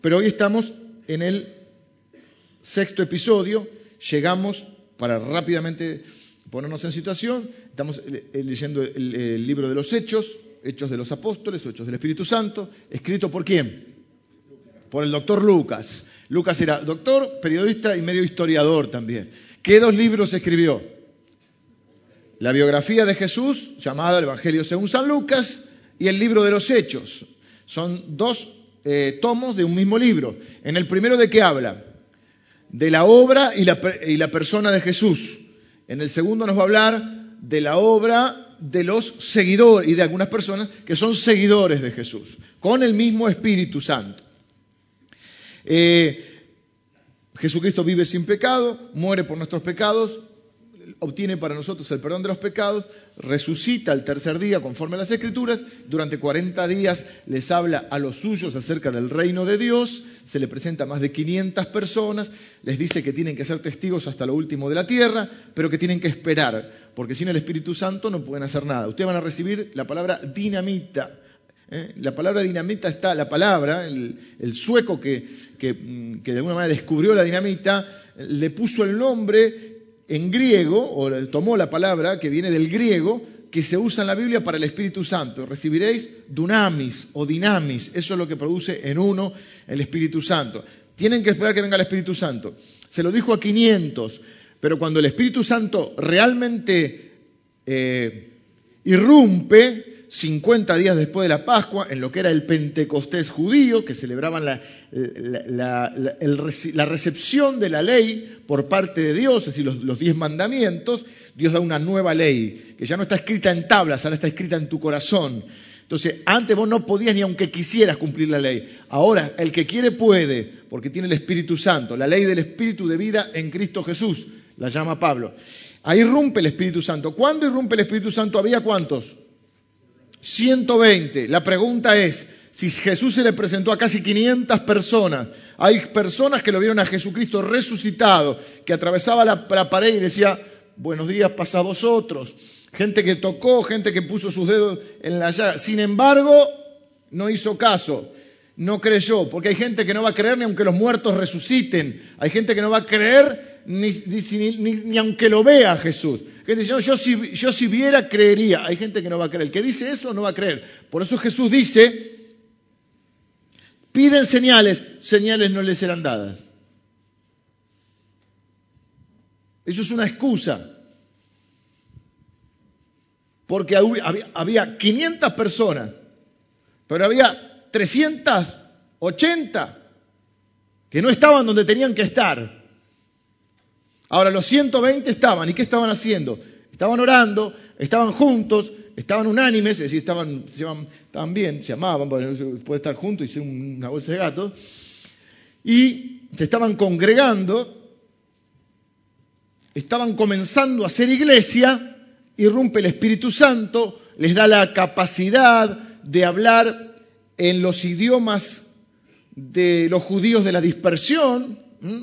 pero hoy estamos en el sexto episodio, llegamos para rápidamente ponernos en situación, estamos leyendo el, libro de los Hechos, Hechos de los Apóstoles, Hechos del Espíritu Santo, escrito por quién? Por el doctor Lucas. Lucas era doctor, periodista y medio historiador también. ¿Qué dos libros escribió? La biografía de Jesús, llamada el Evangelio según San Lucas, y el libro de los Hechos. Son dos eh, tomos de un mismo libro. En el primero de qué habla? De la obra y la, persona de Jesús. En el segundo nos va a hablar de la obra de los seguidores y de algunas personas que son seguidores de Jesús, con el mismo Espíritu Santo. Eh, Jesucristo vive sin pecado, muere por nuestros pecados, obtiene para nosotros el perdón de los pecados, resucita el tercer día conforme a las Escrituras, durante 40 días les habla a los suyos acerca del reino de Dios, se le presenta a más de 500 personas, les dice que tienen que ser testigos hasta lo último de la tierra, pero que tienen que esperar, porque sin el Espíritu Santo no pueden hacer nada. Ustedes van a recibir la palabra dinamita. ¿eh? La palabra dinamita está, la palabra, el, sueco que, que, que de alguna manera descubrió la dinamita, le puso el nombre en griego, o tomó la palabra que viene del griego, que se usa en la Biblia para el Espíritu Santo. Recibiréis dunamis o dinamis, eso es lo que produce en uno el Espíritu Santo. Tienen que esperar que venga el Espíritu Santo. Se lo dijo a 500, pero cuando el Espíritu Santo realmente eh, irrumpe, 50 días después de la Pascua, en lo que era el Pentecostés judío, que celebraban la, recepción de la ley por parte de Dios, es decir, los, diez mandamientos, Dios da una nueva ley, que ya no está escrita en tablas, ahora está escrita en tu corazón. Entonces, antes vos no podías ni aunque quisieras cumplir la ley. Ahora, el que quiere puede, porque tiene el Espíritu Santo, la ley del Espíritu de vida en Cristo Jesús, la llama Pablo. Ahí irrumpe el Espíritu Santo. ¿Cuándo irrumpe el Espíritu Santo? ¿Había cuántos? 120. La pregunta es, si Jesús se le presentó a casi 500 personas, hay personas que lo vieron a Jesucristo resucitado, que atravesaba la, pared y decía, buenos días, pasa a vosotros. Gente que tocó, gente que puso sus dedos en la llaga. Sin embargo, no hizo caso, no creyó, porque hay gente que no va a creer ni aunque los muertos resuciten. Hay gente que no va a creer ni, aunque lo vea Jesús. Gente dice, yo, si, yo si viera, creería. Hay gente que no va a creer. El que dice eso no va a creer. Por eso Jesús dice, piden señales, señales no les serán dadas. Eso es una excusa. Porque había 500 personas, pero había 380 que no estaban donde tenían que estar. Ahora, los 120 estaban, ¿y qué estaban haciendo? Estaban orando, estaban juntos, estaban unánimes, es decir, estaban, estaban bien, se amaban, puede estar juntos y ser una bolsa de gatos, y se estaban congregando, estaban comenzando a hacer iglesia, irrumpe el Espíritu Santo, les da la capacidad de hablar en los idiomas de los judíos de la dispersión,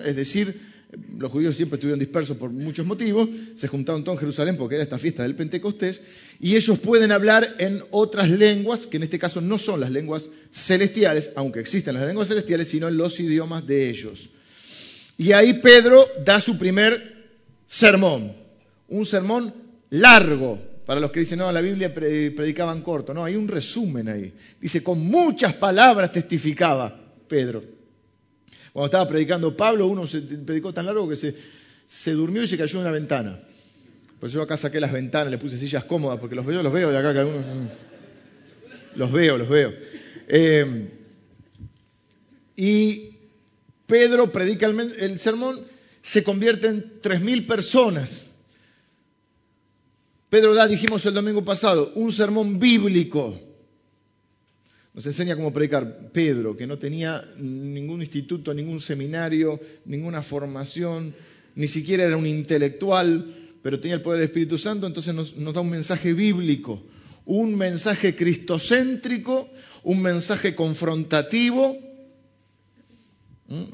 es decir, los judíos siempre estuvieron dispersos por muchos motivos, se juntaron todos en Jerusalén porque era esta fiesta del Pentecostés, y ellos pueden hablar en otras lenguas, que en este caso no son las lenguas celestiales, aunque existen las lenguas celestiales, sino en los idiomas de ellos. Y ahí Pedro da su primer sermón, un sermón largo, para los que dicen, no, la Biblia predicaban corto, no, hay un resumen ahí. Dice, con muchas palabras testificaba Pedro. Cuando estaba predicando Pablo, uno se predicó tan largo que se, durmió y se cayó en una ventana. Por eso yo acá saqué las ventanas, le puse sillas cómodas, porque los veo, los veo de acá, que algunos... Los veo, los veo. Eh, y Pedro predica el, el sermón, se convierte en tres mil personas. Pedro da, dijimos el domingo pasado, un sermón bíblico nos enseña cómo predicar Pedro, que no tenía ningún instituto, ningún seminario, ninguna formación, ni siquiera era un intelectual, pero tenía el poder del Espíritu Santo, entonces nos, da un mensaje bíblico, un mensaje cristocéntrico, un mensaje confrontativo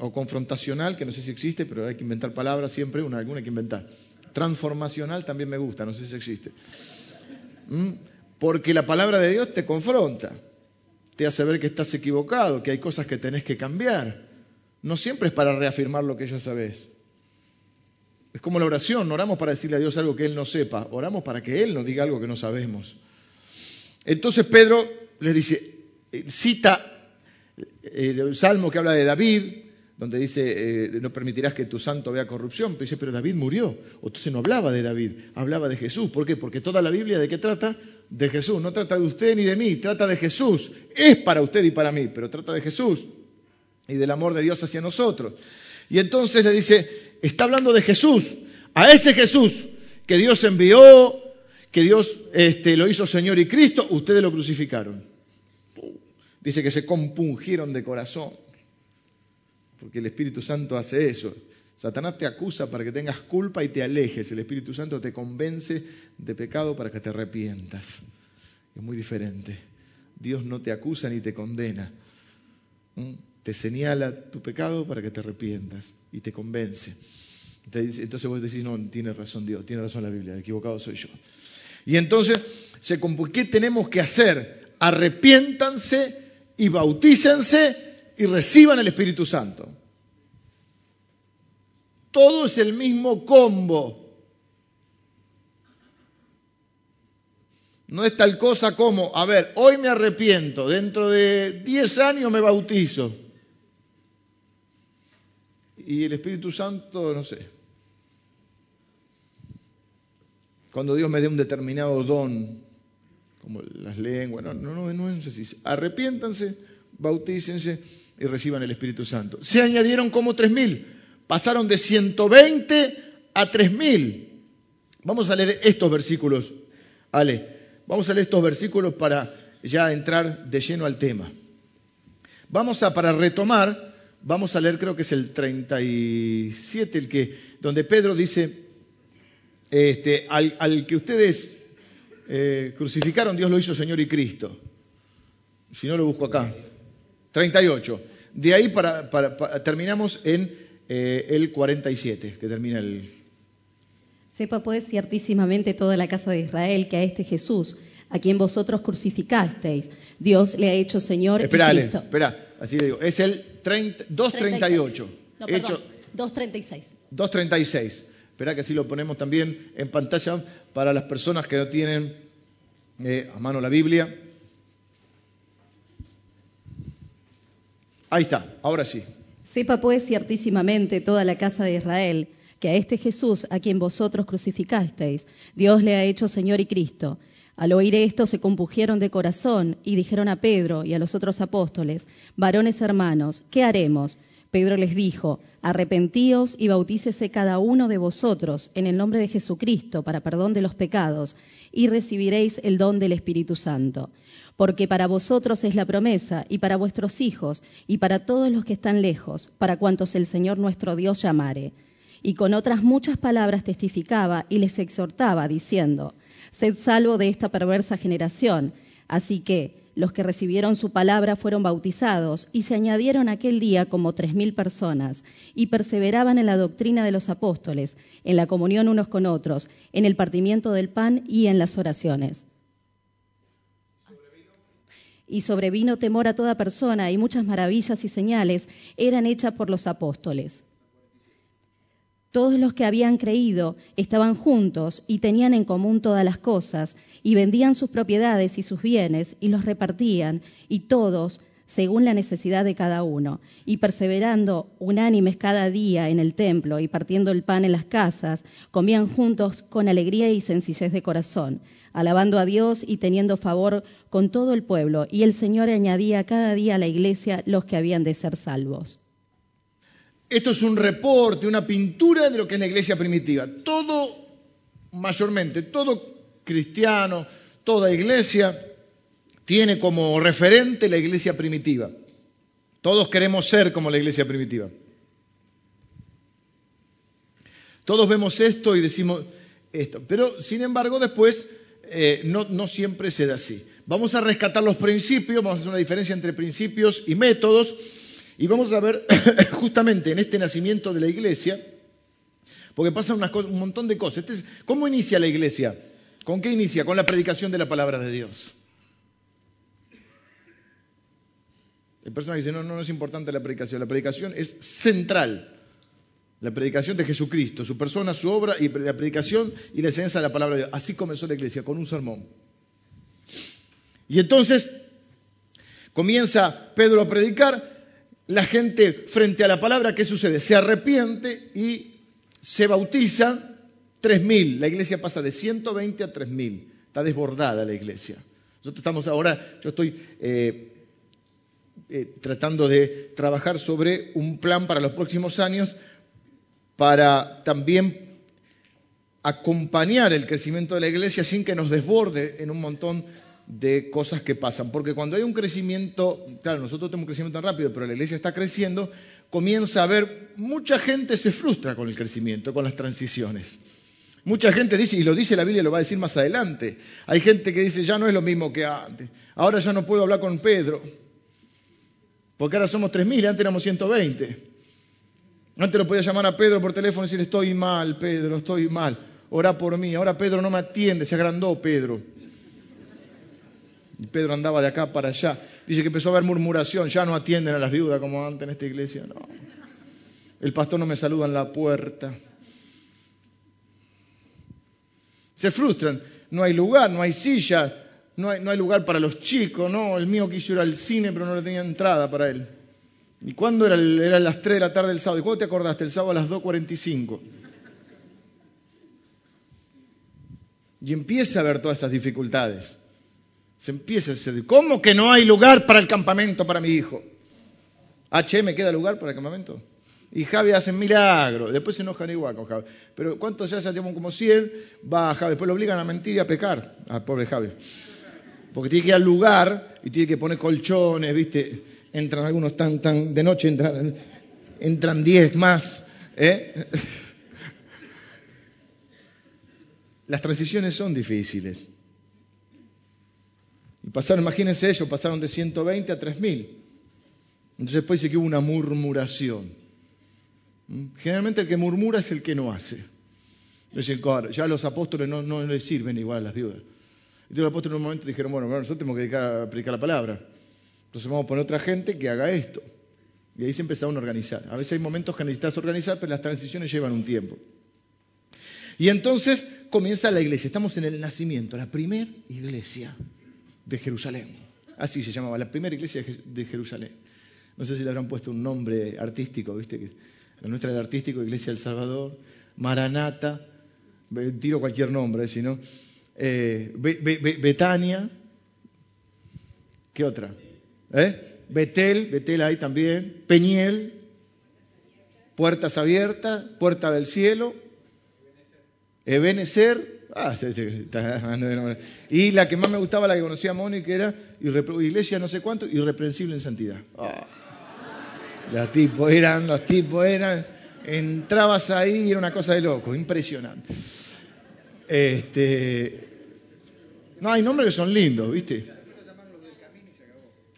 o confrontacional, que no sé si existe, pero hay que inventar palabras siempre, una, alguna hay que inventar. Transformacional también me gusta, no sé si existe. Porque la palabra de Dios te confronta te hace ver que estás equivocado, que hay cosas que tenés que cambiar. No siempre es para reafirmar lo que ya sabes. Es como la oración, no oramos para decirle a Dios algo que Él no sepa, oramos para que Él nos diga algo que no sabemos. Entonces Pedro les dice, eh, cita el salmo que habla de David, donde dice, eh, no permitirás que tu santo vea corrupción, pero dice, pero David murió. Entonces no hablaba de David, hablaba de Jesús. ¿Por qué? Porque toda la Biblia de qué trata? De Jesús. No trata de usted ni de mí, trata de Jesús. Es para usted y para mí, pero trata de Jesús y del amor de Dios hacia nosotros. Y entonces le dice, está hablando de Jesús, a ese Jesús que Dios envió, que Dios este, lo hizo Señor y Cristo, ustedes lo crucificaron. Dice que se compungieron de corazón, porque el Espíritu Santo hace eso. Satanás te acusa para que tengas culpa y te alejes. El Espíritu Santo te convence de pecado para que te arrepientas. Es muy diferente. Dios no te acusa ni te condena. ¿Mm? Te señala tu pecado para que te arrepientas y te convence. Entonces vos decís, no, tiene razón Dios, tiene razón la Biblia, equivocado soy yo. Y entonces, ¿qué tenemos que hacer? Arrepiéntanse y bautícense y reciban el Espíritu Santo. Todo es el mismo combo. No es tal cosa como, a ver, hoy me arrepiento, dentro de 10 años me bautizo. Y el Espíritu Santo, no sé. Cuando Dios me dé un determinado don, como las lenguas, no, no, no, no es así. Arrepiéntanse, bautícense y reciban el Espíritu Santo. Se añadieron como tres mil, pasaron de 120 a tres mil. Vamos a leer estos versículos, Ale. Vamos a leer estos versículos para ya entrar de lleno al tema. Vamos a, para retomar, vamos a leer, creo que es el 37, el que, donde Pedro dice, este, al que ustedes eh, crucificaron, Dios lo hizo Señor y Cristo. Si no, lo busco acá. 38. De ahí para, terminamos en eh, el 47, que termina el... Sepa pues ciertísimamente toda la casa de Israel que a este Jesús, a quien vosotros crucificasteis, Dios le ha hecho Señor y Cristo. Espera, así le digo. Es el 238. No, perdón, 236. 236. Espera que así lo ponemos también en pantalla para las personas que no tienen eh, a mano la Biblia. Ahí está, ahora sí. Sepa pues ciertísimamente toda la casa de Israel que a este Jesús a quien vosotros crucificasteis, Dios le ha hecho Señor y Cristo. Al oír esto se compugieron de corazón y dijeron a Pedro y a los otros apóstoles, varones hermanos, ¿qué haremos? Pedro les dijo, arrepentíos y bautícese cada uno de vosotros en el nombre de Jesucristo para perdón de los pecados, y recibiréis el don del Espíritu Santo. Porque para vosotros es la promesa, y para vuestros hijos, y para todos los que están lejos, para cuantos el Señor nuestro Dios llamare. Y con otras muchas palabras testificaba y les exhortaba, diciendo, Sed salvo de esta perversa generación. Así que, los que recibieron su palabra fueron bautizados y se añadieron aquel día como tres mil personas y perseveraban en la doctrina de los apóstoles, en la comunión unos con otros, en el partimiento del pan y en las oraciones. Y sobrevino temor a toda persona y muchas maravillas y señales eran hechas por los apóstoles. Todos los que habían creído estaban juntos y tenían en común todas las cosas, y vendían sus propiedades y sus bienes y los repartían, y todos según la necesidad de cada uno, y perseverando unánimes cada día en el templo y partiendo el pan en las casas, comían juntos con alegría y sencillez de corazón, alabando a Dios y teniendo favor con todo el pueblo, y el Señor añadía cada día a la iglesia los que habían de ser salvos. Esto es un reporte, una pintura de lo que es la iglesia primitiva. Todo, mayormente, todo cristiano, toda iglesia tiene como referente la iglesia primitiva. Todos queremos ser como la iglesia primitiva. Todos vemos esto y decimos esto. Pero, sin embargo, después eh, no, siempre se da así. Vamos a rescatar los principios, vamos a hacer una diferencia entre principios y métodos y vamos a ver justamente en este nacimiento de la iglesia, porque pasan un montón de cosas. Este ¿Cómo inicia la iglesia? ¿Con qué inicia? Con la predicación de la palabra de Dios. Hay personas que dicen, no, no, no es importante la predicación. La predicación es central. La predicación de Jesucristo, su persona, su obra y la predicación y la enseñanza de la palabra de Dios. Así comenzó la iglesia, con un sermón. Y entonces comienza Pedro a predicar, la gente frente a la palabra, ¿qué sucede? Se arrepiente y se bautiza 3.000. La iglesia pasa de 120 a 3.000. Está desbordada la iglesia. Nosotros estamos ahora, yo estoy eh, eh, tratando de trabajar sobre un plan para los próximos años para también acompañar el crecimiento de la iglesia sin que nos desborde en un montón de cosas que pasan. Porque cuando hay un crecimiento, claro, nosotros tenemos un crecimiento tan rápido, pero la iglesia está creciendo, comienza a haber, mucha gente se frustra con el crecimiento, con las transiciones. Mucha gente dice, y lo dice la Biblia, lo va a decir más adelante, hay gente que dice, ya no es lo mismo que antes, ahora ya no puedo hablar con Pedro, porque ahora somos 3.000, antes éramos 120. Antes lo podía llamar a Pedro por teléfono y decir, estoy mal, Pedro, estoy mal, ora por mí. Ahora Pedro no me atiende, se agrandó Pedro. Y Pedro andaba de acá para allá. Dice que empezó a haber murmuración, ya no atienden a las viudas como antes en esta iglesia. No. El pastor no me saluda en la puerta. Se frustran, no hay lugar, no hay silla, no hay, lugar para los chicos, no, el mío quiso ir al cine pero no le tenía entrada para él. ¿Y cuándo era? Las 3 de la tarde del sábado. ¿Y cuándo te acordaste? El sábado a las 2.45. Y empieza a ver todas estas dificultades. Se empieza a decir, ¿cómo que no hay lugar para el campamento para mi hijo? ¿HM queda lugar para el campamento? Y Javi hace milagro, después se enojan igual con Javi. Pero ¿cuántos ya se llevan como 100? Va Javi, después lo obligan a mentir y a pecar, a pobre Javi. Porque tiene que ir al lugar y tiene que poner colchones, ¿viste? Entran algunos tan, tan, de noche entran, entran 10 más. ¿eh? Las transiciones son difíciles. Y pasaron, imagínense ellos, pasaron de 120 a 3000. Entonces después dice que hubo una murmuración. ¿Mm? Generalmente el que murmura es el que no hace. Dicen, claro, ya los apóstoles no, no les sirven igual a las viudas. Entonces los apóstoles en un momento dijeron, bueno, nosotros tenemos que dedicar a predicar la palabra. Entonces vamos a poner otra gente que haga esto. Y ahí se empezaron a organizar. A veces hay momentos que necesitas organizar, pero las transiciones llevan un tiempo. Y entonces comienza la iglesia. Estamos en el nacimiento, la primera iglesia de Jerusalén. Así se llamaba, la primera iglesia de Jerusalén. No sé si le habrán puesto un nombre artístico, ¿viste? La nuestra era artístico, Iglesia del Salvador, Maranata, tiro cualquier nombre, si no. Eh, Betania, ¿qué otra? ¿Eh? Betel, Betel ahí también, Peñiel, Puertas Abiertas, Puerta del Cielo, Ebenezer, ah, y la que más me gustaba, la que conocía Mónica, era Iglesia no sé cuánto, irreprensible en santidad. Ah. Los tipos eran, los tipos eran, entrabas ahí y era una cosa de loco, impresionante. Este, no, hay nombres que son lindos, ¿viste?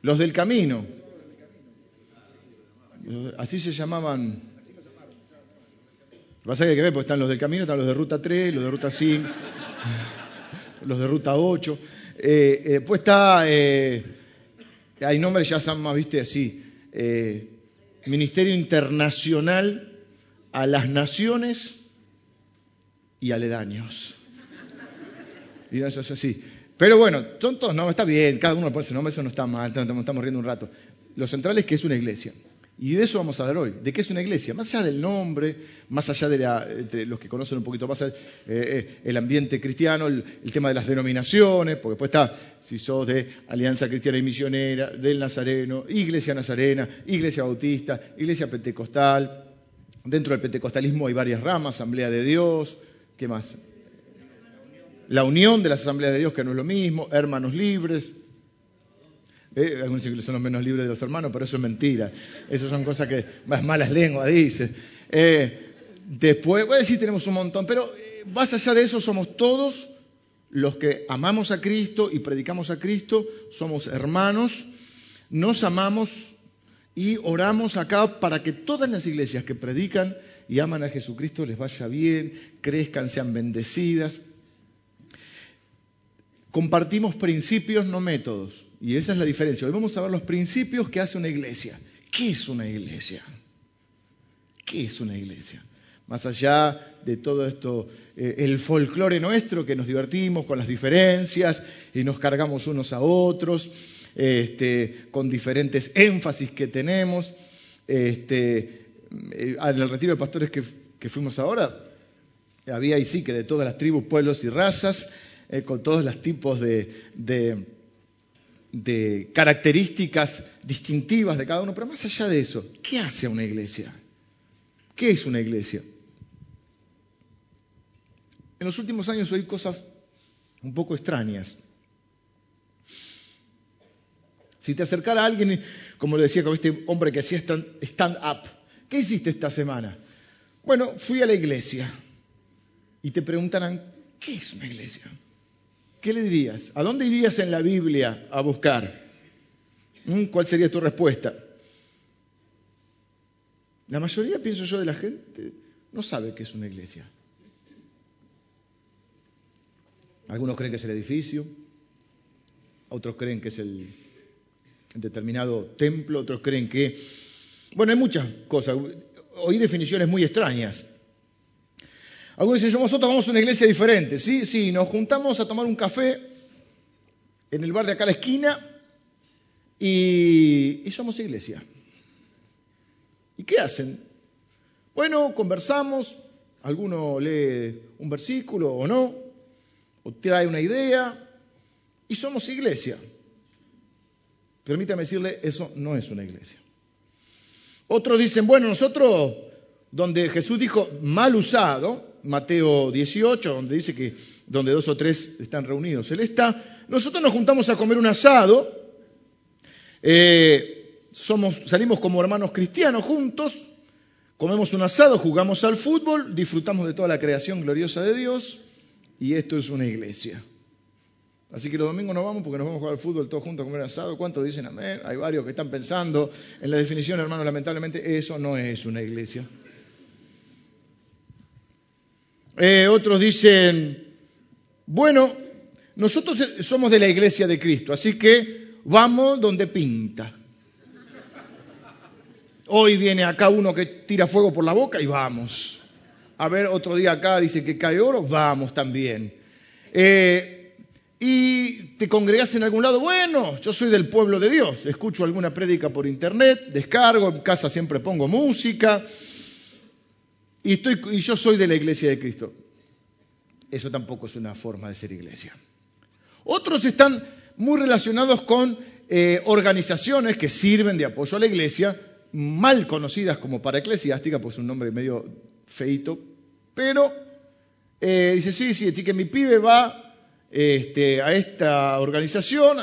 Los del camino. Así se llamaban. Pasa que hay que ver, porque están los del camino, están los de ruta 3, los de ruta 5, los de ruta 8. Eh, eh, después está, eh, hay nombres ya son más, viste, así. Ministerio Internacional a las Naciones y Aledaños. Y eso es así. Pero bueno, son todos, no, está bien, cada uno pone su nombre, eso no está mal, estamos riendo un rato. Lo central es que es una iglesia. Y de eso vamos a hablar hoy, de qué es una iglesia, más allá del nombre, más allá de, los que conocen un poquito más eh, eh, el ambiente cristiano, el, tema de las denominaciones, porque después está, si sos de Alianza Cristiana y Misionera, del Nazareno, Iglesia Nazarena, Iglesia Bautista, Iglesia Pentecostal, dentro del pentecostalismo hay varias ramas, Asamblea de Dios, ¿qué más? La unión de las asambleas de Dios, que no es lo mismo, hermanos libres, eh, algunos dicen son los menos libres de los hermanos, pero eso es mentira. Eso son cosas que más malas lenguas dice. Eh, después, a decir, tenemos un montón, pero eh, más allá de eso, somos todos los que amamos a Cristo y predicamos a Cristo, somos hermanos, nos amamos y oramos acá para que todas las iglesias que predican y aman a Jesucristo les vaya bien, crezcan, sean bendecidas. Compartimos principios, no métodos. Y esa es la diferencia. Hoy vamos a ver los principios que hace una iglesia. ¿Qué es una iglesia? ¿Qué es una iglesia? Más allá de todo esto, eh, el folclore nuestro, que nos divertimos con las diferencias y nos cargamos unos a otros, este, con diferentes énfasis que tenemos. Este, en eh, el retiro de pastores que, fuimos ahora, había ahí sí que de todas las tribus, pueblos y razas, eh, con todos los tipos de características distintivas de cada uno, pero más allá de eso, ¿qué hace una iglesia? ¿Qué es una iglesia? En los últimos años oí cosas un poco extrañas. Si te acercara a alguien, como le decía con este hombre que hacía stand-up, ¿qué hiciste esta semana? Bueno, fui a la iglesia. Y te preguntarán, ¿qué es una iglesia? ¿Qué le dirías? ¿A dónde irías en la Biblia a buscar? ¿Mm? ¿Cuál sería tu respuesta? La mayoría, pienso yo, de la gente no sabe qué es una iglesia. Algunos creen que es el edificio, otros creen que es el determinado templo, otros creen que... Bueno, hay muchas cosas. Oí definiciones muy extrañas. Algunos dicen, nosotros vamos a una iglesia diferente. Sí, sí, nos juntamos a tomar un café en el bar de acá a la esquina y, somos iglesia. ¿Y qué hacen? Bueno, conversamos, alguno lee un versículo o no, o trae una idea, y somos iglesia. Permítame decirle, eso no es una iglesia. Otros dicen, bueno, nosotros, donde Jesús dijo mal usado, Mateo 18, donde dice que donde dos o tres están reunidos, Él está. Nosotros nos juntamos a comer un asado, eh, somos, salimos como hermanos cristianos juntos, comemos un asado, jugamos al fútbol, disfrutamos de toda la creación gloriosa de Dios, y esto es una iglesia. Así que los domingos nos vamos porque nos vamos a jugar al fútbol todos juntos a comer asado. ¿Cuántos dicen amén? Hay varios que están pensando en la definición, hermano, lamentablemente eso no es una iglesia. Eh, otros dicen, bueno, nosotros somos de la iglesia de Cristo, así que vamos donde pinta. Hoy viene acá uno que tira fuego por la boca y vamos. A ver, otro día acá dice que cae oro, vamos también. Eh, y te congregas en algún lado, bueno, yo soy del pueblo de Dios, escucho alguna prédica por internet, descargo, en casa siempre pongo música, y, yo soy de la iglesia de Cristo. Eso tampoco es una forma de ser iglesia. Otros están muy relacionados con eh, organizaciones que sirven de apoyo a la iglesia, mal conocidas como para eclesiástica, pues un nombre medio feito, pero eh, dice, sí, sí, así que mi pibe va este, a esta organización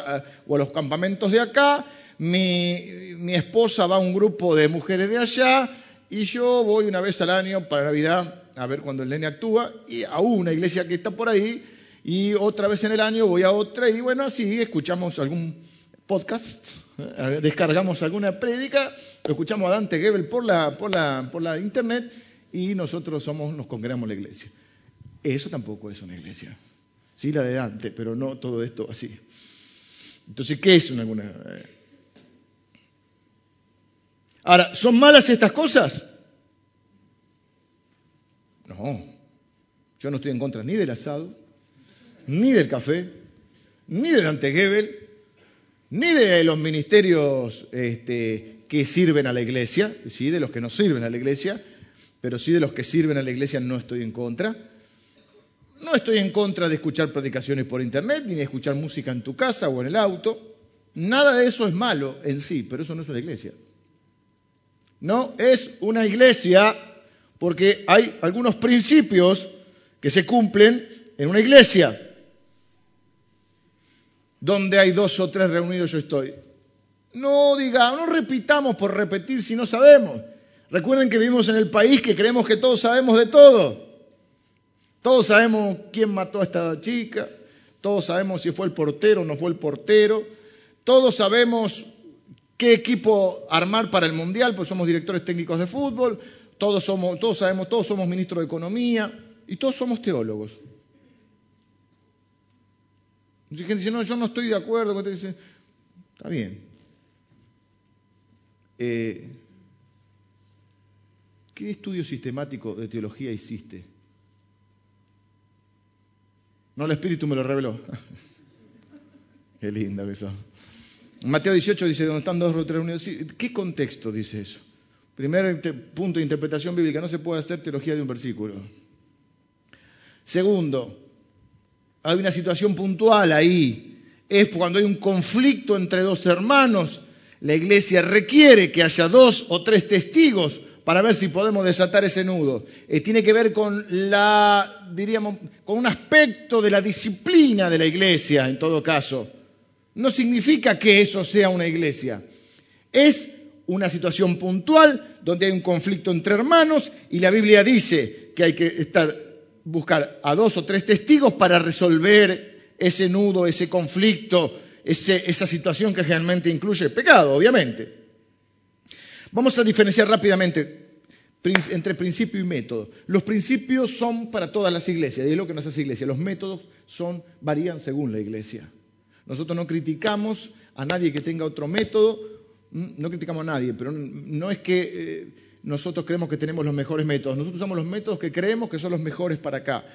o a los campamentos de acá, mi esposa va a un grupo de mujeres de allá, y yo voy una vez al año para Navidad a ver cuando el nene actúa y a una iglesia que está por ahí y otra vez en el año voy a otra y bueno, así escuchamos algún podcast, eh, descargamos alguna prédica, escuchamos a Dante Gebel por la, por la, por la internet y nosotros somos, nos congregamos en la iglesia. Eso tampoco es una iglesia. Sí, la de Dante, pero no todo esto así. Entonces, ¿qué es una, alguna? Ahora, ¿son malas estas cosas? No, yo no estoy en contra ni del asado, ni del café, ni de Dante Gebel, ni de los ministerios este, que sirven a la iglesia, sí, de los que no sirven a la iglesia, pero sí de los que sirven a la iglesia no estoy en contra. No estoy en contra de escuchar predicaciones por internet, ni de escuchar música en tu casa o en el auto. Nada de eso es malo en sí, pero eso no es una iglesia. No es una iglesia porque hay algunos principios que se cumplen en una iglesia. Donde hay dos o tres reunidos yo estoy. No digamos, no repitamos por repetir si no sabemos. Recuerden que vivimos en el país que creemos que todos sabemos de todo. Todos sabemos quién mató a esta chica, todos sabemos si fue el portero o no fue el portero, todos sabemos qué equipo armar para el Mundial, pues somos directores técnicos de fútbol, todos, somos, todos sabemos, todos somos ministros de Economía y todos somos teólogos. Y gente dice, no, yo no estoy de acuerdo. Dice, Está bien. Eh, ¿Qué estudio sistemático de teología hiciste? No, el Espíritu me lo reveló. Qué lindo que eso. Mateo 18 dice, donde están dos o tres reunidos. ¿Qué contexto dice eso? Primer punto de interpretación bíblica, no se puede hacer teología de un versículo. Segundo, hay una situación puntual ahí. Es cuando hay un conflicto entre dos hermanos. La iglesia requiere que haya dos o tres testigos para ver si podemos desatar ese nudo. Eh, tiene que ver con la, diríamos, con un aspecto de la disciplina de la iglesia, en todo caso. No significa que eso sea una iglesia. Es una situación puntual donde hay un conflicto entre hermanos y la Biblia dice que hay que estar, buscar a dos o tres testigos para resolver ese nudo, ese conflicto, esa situación que generalmente incluye pecado, obviamente. Vamos a diferenciar rápidamente entre principio y método. Los principios son para todas las iglesias, y es lo que nos hace iglesia. Los métodos son, varían según la iglesia. Nosotros no criticamos a nadie que tenga otro método, no criticamos a nadie, pero no es que eh, nosotros creemos que tenemos los mejores métodos, nosotros usamos los métodos que creemos que son los mejores para acá.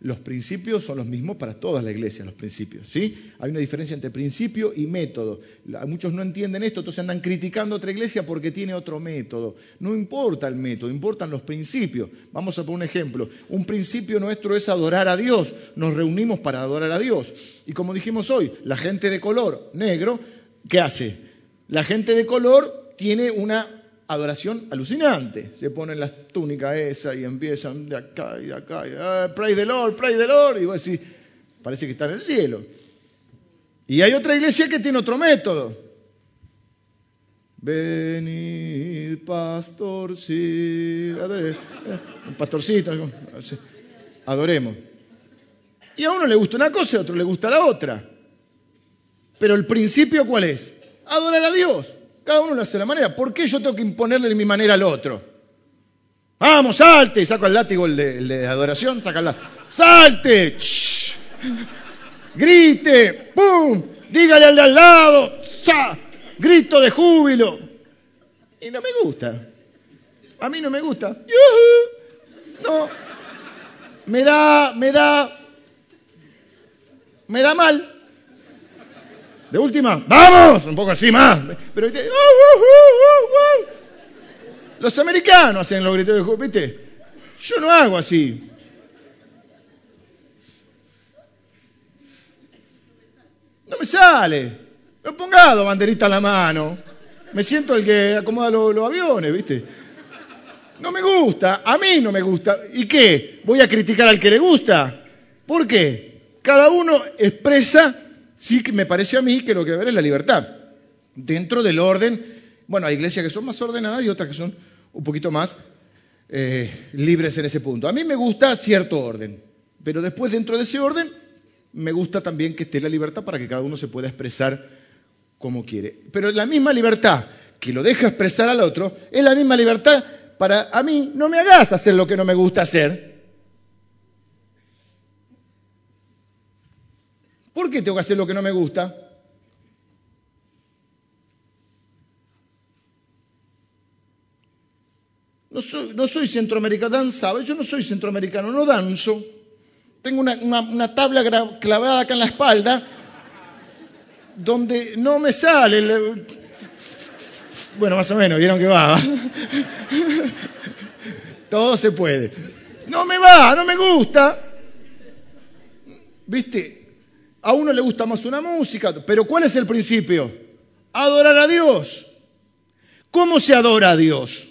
Los principios son los mismos para toda la iglesia, los principios. ¿sí? Hay una diferencia entre principio y método. Muchos no entienden esto, entonces andan criticando a otra iglesia porque tiene otro método. No importa el método, importan los principios. Vamos a poner un ejemplo. Un principio nuestro es adorar a Dios. Nos reunimos para adorar a Dios. Y como dijimos hoy, la gente de color negro, ¿qué hace? La gente de color tiene una adoración alucinante. Se ponen las túnicas esas y empiezan de acá y de acá. Ah, pray the Lord, pray the Lord. Y vos decís, parece que está en el cielo. Y hay otra iglesia que tiene otro método. Venid, pastor, sí. Un pastorcito. Adoremos. Y a uno le gusta una cosa y a otro le gusta la otra. Pero el principio, ¿cuál es? Adorar a Dios. Cada uno lo hace de la manera. ¿Por qué yo tengo que imponerle mi manera al otro? Vamos, salte. Y saco el látigo, el de, adoración, saca el ¡Salte! ¡Grite! ¡Pum! Dígale al de al lado. ¡Sa! Grito de júbilo. Y no me gusta. A mí no me gusta. No. Me da, me da, me da mal. Última, vamos, un poco así más. Pero uh, uh, uh, los americanos hacen los gritos de ¿viste? Yo no hago así. No me sale. No he pongado banderita a la mano. Me siento el que acomoda los, los aviones, ¿viste? No me gusta, a mí no me gusta. ¿Y qué? ¿Voy a criticar al que le gusta? ¿Por qué? Cada uno expresa sí que me parece a mí que lo que debe haber es la libertad. Dentro del orden, bueno, hay iglesias que son más ordenadas y otras que son un poquito más eh, libres en ese punto. A mí me gusta cierto orden, pero después dentro de ese orden me gusta también que esté la libertad para que cada uno se pueda expresar como quiere. Pero la misma libertad que lo deja expresar al otro es la misma libertad para a mí, no me hagas hacer lo que no me gusta hacer. ¿Por qué tengo que hacer lo que no me gusta? No soy, no soy centroamericano, danzaba, yo no soy centroamericano, no danzo. Tengo una, tabla clavada acá en la espalda donde no me sale. Bueno, más o menos, vieron que va. Todo se puede. No me va, no me gusta. ¿Viste? A uno le gusta más una música, pero ¿cuál es el principio? Adorar a Dios. ¿Cómo se adora a Dios?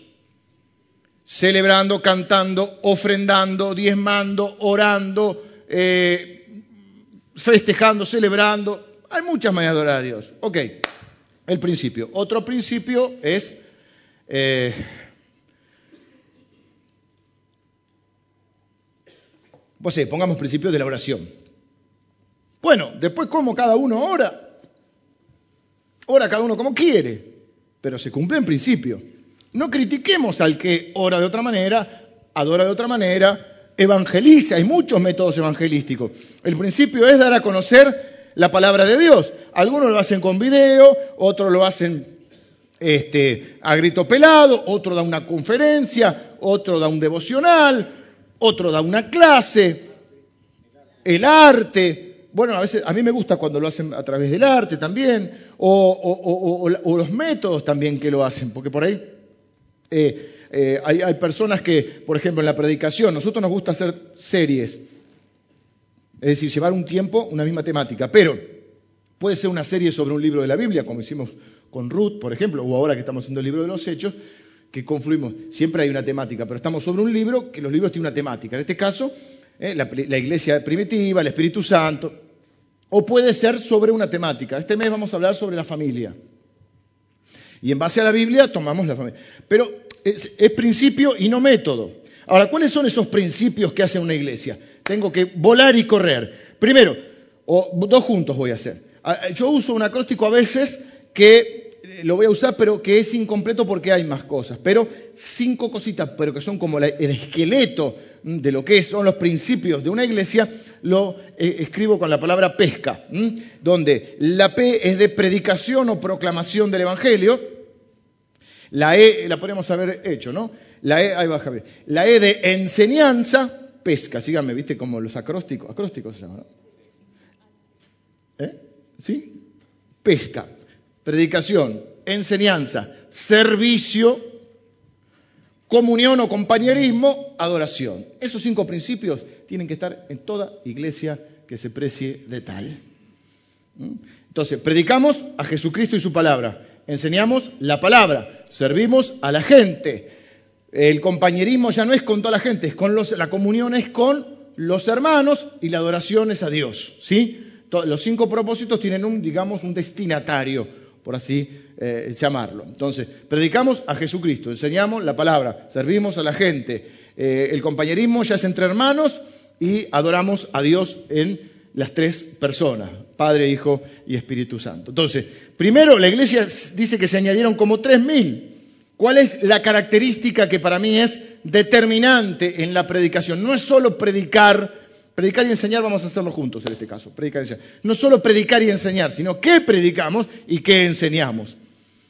Celebrando, cantando, ofrendando, diezmando, orando, eh, festejando, celebrando. Hay muchas maneras de adorar a Dios. Ok, el principio. Otro principio es... Eh, pues sí, pongamos principio de la oración. Bueno, después como cada uno ora. Ora cada uno como quiere, pero se cumple en principio. No critiquemos al que ora de otra manera, adora de otra manera, evangeliza. Hay muchos métodos evangelísticos. El principio es dar a conocer la palabra de Dios. Algunos lo hacen con video, otros lo hacen este, a grito pelado, otro da una conferencia, otro da un devocional, otro da una clase, el arte. Bueno, a veces a mí me gusta cuando lo hacen a través del arte también, o, los métodos también que lo hacen, porque por ahí eh, eh, hay, personas que, por ejemplo, en la predicación, nosotros nos gusta hacer series, es decir, llevar un tiempo, una misma temática, pero puede ser una serie sobre un libro de la Biblia, como hicimos con Ruth, por ejemplo, o ahora que estamos haciendo el libro de los Hechos, que confluimos. Siempre hay una temática, pero estamos sobre un libro que los libros tienen una temática. En este caso, eh, la, iglesia primitiva, el Espíritu Santo. O puede ser sobre una temática. Este mes vamos a hablar sobre la familia. Y en base a la Biblia tomamos la familia. Pero es, principio y no método. Ahora, ¿cuáles son esos principios que hace una iglesia? Tengo que volar y correr. Primero, o dos juntos voy a hacer. Ah, yo uso un acróstico a veces que lo voy a usar, pero que es incompleto porque hay más cosas. Pero cinco cositas, pero que son como el esqueleto de lo que son los principios de una iglesia, lo eh, escribo con la palabra pesca, donde la P es de predicación o proclamación del Evangelio, la E la podemos haber hecho, ¿no? La E, ahí baja La E de enseñanza, pesca, síganme, ¿viste? Como los acrósticos, acrósticos se llaman, ¿no? ¿Eh? ¿Sí? Pesca predicación, enseñanza, servicio, comunión o compañerismo, adoración. Esos cinco principios tienen que estar en toda iglesia que se precie de tal. ¿Mm? Entonces, predicamos a Jesucristo y su palabra, enseñamos la palabra, servimos a la gente. El compañerismo ya no es con toda la gente, es con los, la comunión es con los hermanos y la adoración es a Dios. ¿sí? Los cinco propósitos tienen un, digamos, un destinatario por así eh, llamarlo. Entonces, predicamos a Jesucristo, enseñamos la palabra, servimos a la gente, eh, el compañerismo ya es entre hermanos y adoramos a Dios en las tres personas, Padre, Hijo y Espíritu Santo. Entonces, primero la iglesia dice que se añadieron como tres mil. ¿Cuál es la característica que para mí es determinante en la predicación? No es solo predicar Predicar y enseñar vamos a hacerlo juntos en este caso. Predicar y enseñar. No solo predicar y enseñar, sino qué predicamos y qué enseñamos.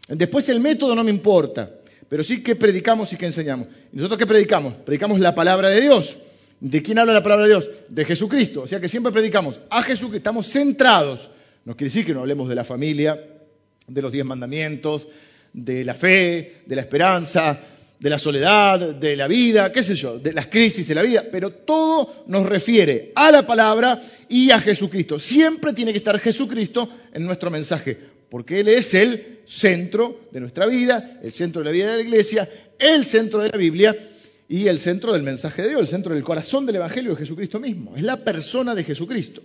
Después el método no me importa, pero sí qué predicamos y qué enseñamos. ¿Y nosotros qué predicamos? Predicamos la palabra de Dios. ¿De quién habla la palabra de Dios? De Jesucristo. O sea que siempre predicamos a Jesús, que estamos centrados. No quiere decir que no hablemos de la familia, de los diez mandamientos, de la fe, de la esperanza, de la soledad, de la vida, qué sé yo, de las crisis de la vida, pero todo nos refiere a la palabra y a Jesucristo. Siempre tiene que estar Jesucristo en nuestro mensaje, porque Él es el centro de nuestra vida, el centro de la vida de la iglesia, el centro de la Biblia y el centro del mensaje de Dios, el centro del corazón del Evangelio de Jesucristo mismo. Es la persona de Jesucristo,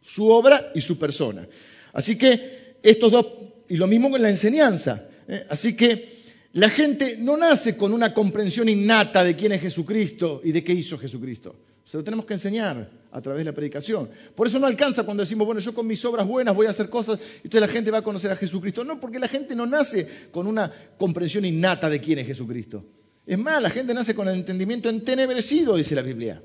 su obra y su persona. Así que estos dos, y lo mismo con la enseñanza. ¿eh? Así que la gente no nace con una comprensión innata de quién es Jesucristo y de qué hizo Jesucristo. Se lo tenemos que enseñar a través de la predicación. Por eso no alcanza cuando decimos, bueno, yo con mis obras buenas voy a hacer cosas y entonces la gente va a conocer a Jesucristo. No, porque la gente no nace con una comprensión innata de quién es Jesucristo. Es más, la gente nace con el entendimiento entenebrecido, dice la Biblia.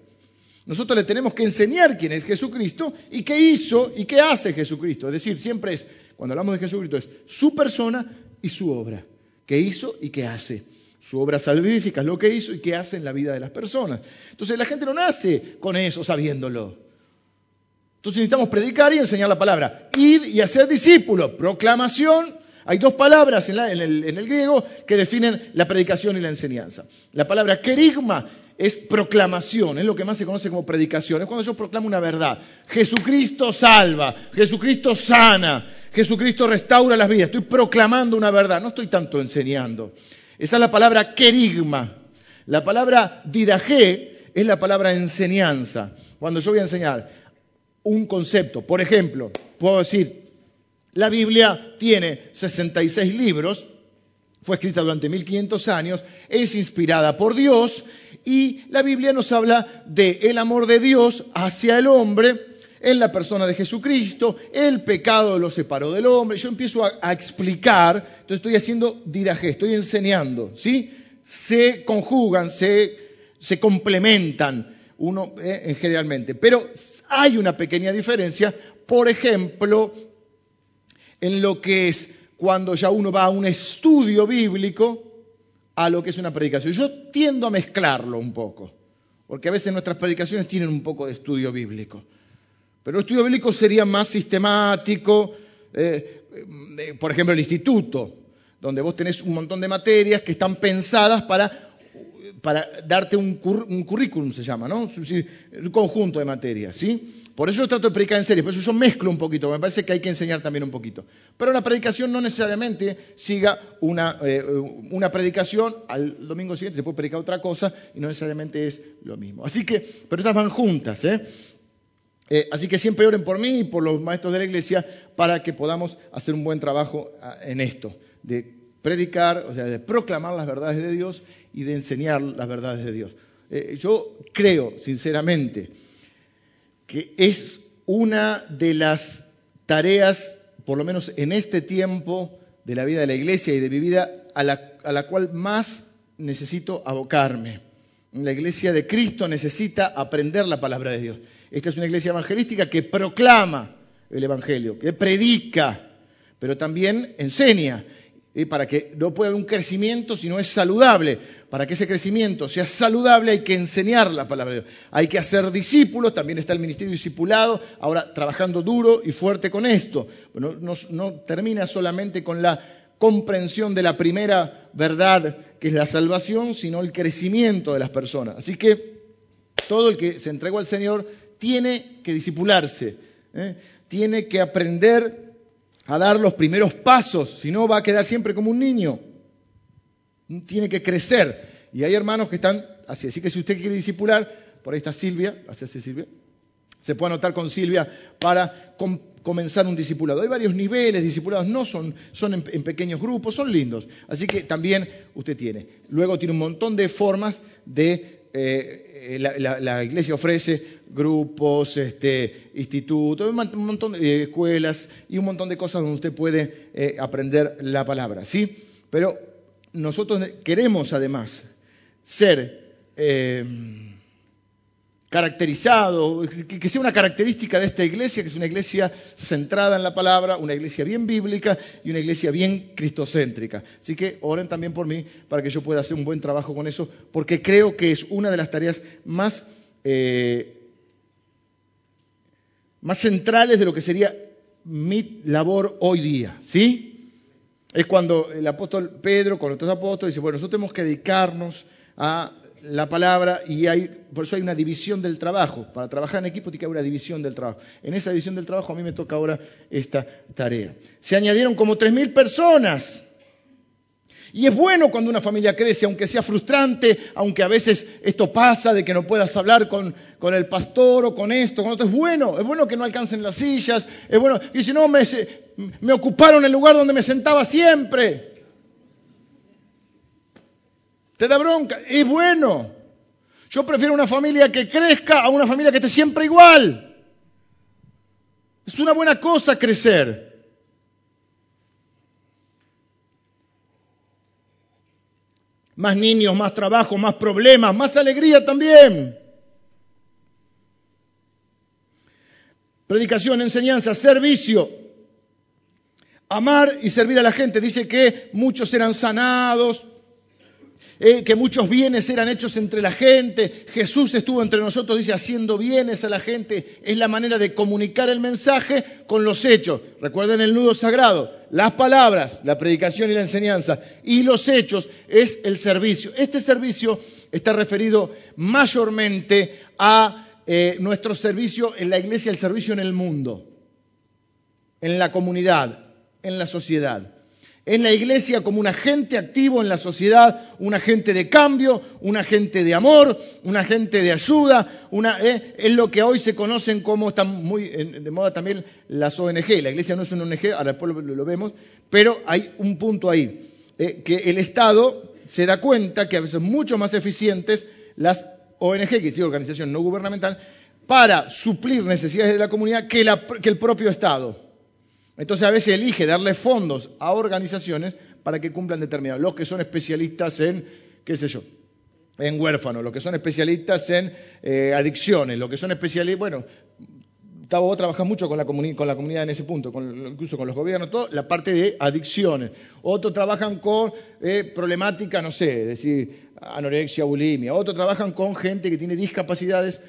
Nosotros le tenemos que enseñar quién es Jesucristo y qué hizo y qué hace Jesucristo. Es decir, siempre es, cuando hablamos de Jesucristo, es su persona y su obra qué hizo y qué hace. Su obra salvífica es lo que hizo y qué hace en la vida de las personas. Entonces la gente no nace con eso sabiéndolo. Entonces necesitamos predicar y enseñar la palabra. Ir y hacer discípulos. Proclamación. Hay dos palabras en, el, en, el, griego que definen la predicación y la enseñanza. La palabra querigma es proclamación, es lo que más se conoce como predicación. Es cuando yo proclamo una verdad. Jesucristo salva, Jesucristo sana, Jesucristo restaura las vidas. Estoy proclamando una verdad, no estoy tanto enseñando. Esa es la palabra querigma. La palabra didagé es la palabra enseñanza. Cuando yo voy a enseñar un concepto, por ejemplo, puedo decir, la Biblia tiene 66 libros, fue escrita durante 1500 años, es inspirada por Dios y la Biblia nos habla de el amor de Dios hacia el hombre en la persona de Jesucristo, el pecado lo separó del hombre. Yo empiezo a, explicar, entonces estoy haciendo didaje, estoy enseñando, ¿sí? Se conjugan, se, se complementan uno eh, generalmente. Pero hay una pequeña diferencia por ejemplo, en lo que es cuando ya uno va a un estudio bíblico a lo que es una predicación. Yo tiendo a mezclarlo un poco, porque a veces nuestras predicaciones tienen un poco de estudio bíblico. Pero el estudio bíblico sería más sistemático, eh, eh, por ejemplo, el instituto, donde vos tenés un montón de materias que están pensadas para, darte un, currículum, se llama, ¿no? Un conjunto de materias, ¿sí? Por eso yo trato de predicar en serio, por eso yo mezclo un poquito, me parece que hay que enseñar también un poquito. Pero la predicación no necesariamente siga una, eh, una predicación, al domingo siguiente se puede predicar otra cosa y no necesariamente es lo mismo. Así que, pero estas van juntas, ¿eh? Eh, así que siempre oren por mí y por los maestros de la iglesia para que podamos hacer un buen trabajo ah, en esto, de predicar, o sea, de proclamar las verdades de Dios y de enseñar las verdades de Dios. Eh, yo creo, sinceramente, que es una de las tareas, por lo menos en este tiempo de la vida de la iglesia y de mi vida, a la, a la cual más necesito abocarme. La iglesia de Cristo necesita aprender la palabra de Dios. Esta es una iglesia evangelística que proclama el Evangelio, que predica, pero también enseña. Para que no pueda haber un crecimiento si no es saludable. Para que ese crecimiento sea saludable hay que enseñar la palabra de Dios. Hay que hacer discípulos, también está el ministerio discipulado, ahora trabajando duro y fuerte con esto. no, no termina solamente con la comprensión de la primera verdad, que es la salvación, sino el crecimiento de las personas. Así que todo el que se entregó al Señor tiene que disipularse, ¿eh? tiene que aprender a dar los primeros pasos, si no va a quedar siempre como un niño. Tiene que crecer. Y hay hermanos que están así. Así que si usted quiere disipular, por ahí está Silvia, así hace Silvia, se puede anotar con Silvia para comenzar un discipulado. Hay varios niveles, discipulados no son, son en, pequeños grupos, son lindos. Así que también usted tiene. Luego tiene un montón de formas de eh, eh, la, iglesia ofrece grupos, este, institutos, un montón de escuelas y un montón de cosas donde usted puede eh, aprender la palabra, ¿sí? Pero nosotros queremos además ser caracterizado, que sea una característica de esta iglesia, que es una iglesia centrada en la palabra, una iglesia bien bíblica y una iglesia bien cristocéntrica. Así que oren también por mí para que yo pueda hacer un buen trabajo con eso, porque creo que es una de las tareas más, eh, más centrales de lo que sería mi labor hoy día. ¿Sí? Es cuando el apóstol Pedro, con otros apóstoles, dice, bueno, nosotros tenemos que dedicarnos a la palabra y hay, por eso hay una división del trabajo. Para trabajar en equipo tiene que haber una división del trabajo. En esa división del trabajo a mí me toca ahora esta tarea. Se añadieron como 3.000 personas. Y es bueno cuando una familia crece, aunque sea frustrante, aunque a veces esto pasa de que no puedas hablar con, con el pastor o con esto, con otro. Es bueno, es bueno que no alcancen las sillas, es bueno. Y si no, me, me ocuparon el lugar donde me sentaba siempre. ¿Te da bronca? Es bueno. Yo prefiero una familia que crezca a una familia que esté siempre igual. Es una buena cosa crecer. Más niños, más trabajo, más problemas, más alegría también. Predicación, enseñanza, servicio. Amar y servir a la gente. Dice que muchos eran sanados, eh, que muchos bienes eran hechos entre la gente. Jesús estuvo entre nosotros, dice, haciendo bienes a la gente. Es la manera de comunicar el mensaje con los hechos. Recuerden el nudo sagrado. Las palabras, la predicación y la enseñanza. Y los hechos es el servicio. Este servicio está referido mayormente a eh, nuestro servicio en la iglesia, el servicio en el mundo, en la comunidad, en la sociedad en la iglesia como un agente activo en la sociedad, un agente de cambio, un agente de amor, un agente de ayuda, eh, es lo que hoy se conocen como, están muy de moda también las ONG. La iglesia no es una ONG, ahora después lo, vemos, pero hay un punto ahí, eh, que el Estado se da cuenta que a veces son mucho más eficientes las ONG, que es organización no gubernamental, para suplir necesidades de la comunidad que el propio Estado. Entonces a veces elige darle fondos a organizaciones para que cumplan determinados. Los que son especialistas en, qué sé yo, en huérfanos, los que son especialistas en eh, adicciones, los que son especialistas, bueno, vos trabajás mucho con la, con la comunidad en ese punto, incluso con los gobiernos, todo, la parte de adicciones. Otros trabajan con eh, problemática, no sé, es decir, anorexia, bulimia. Otros trabajan con gente que tiene discapacidades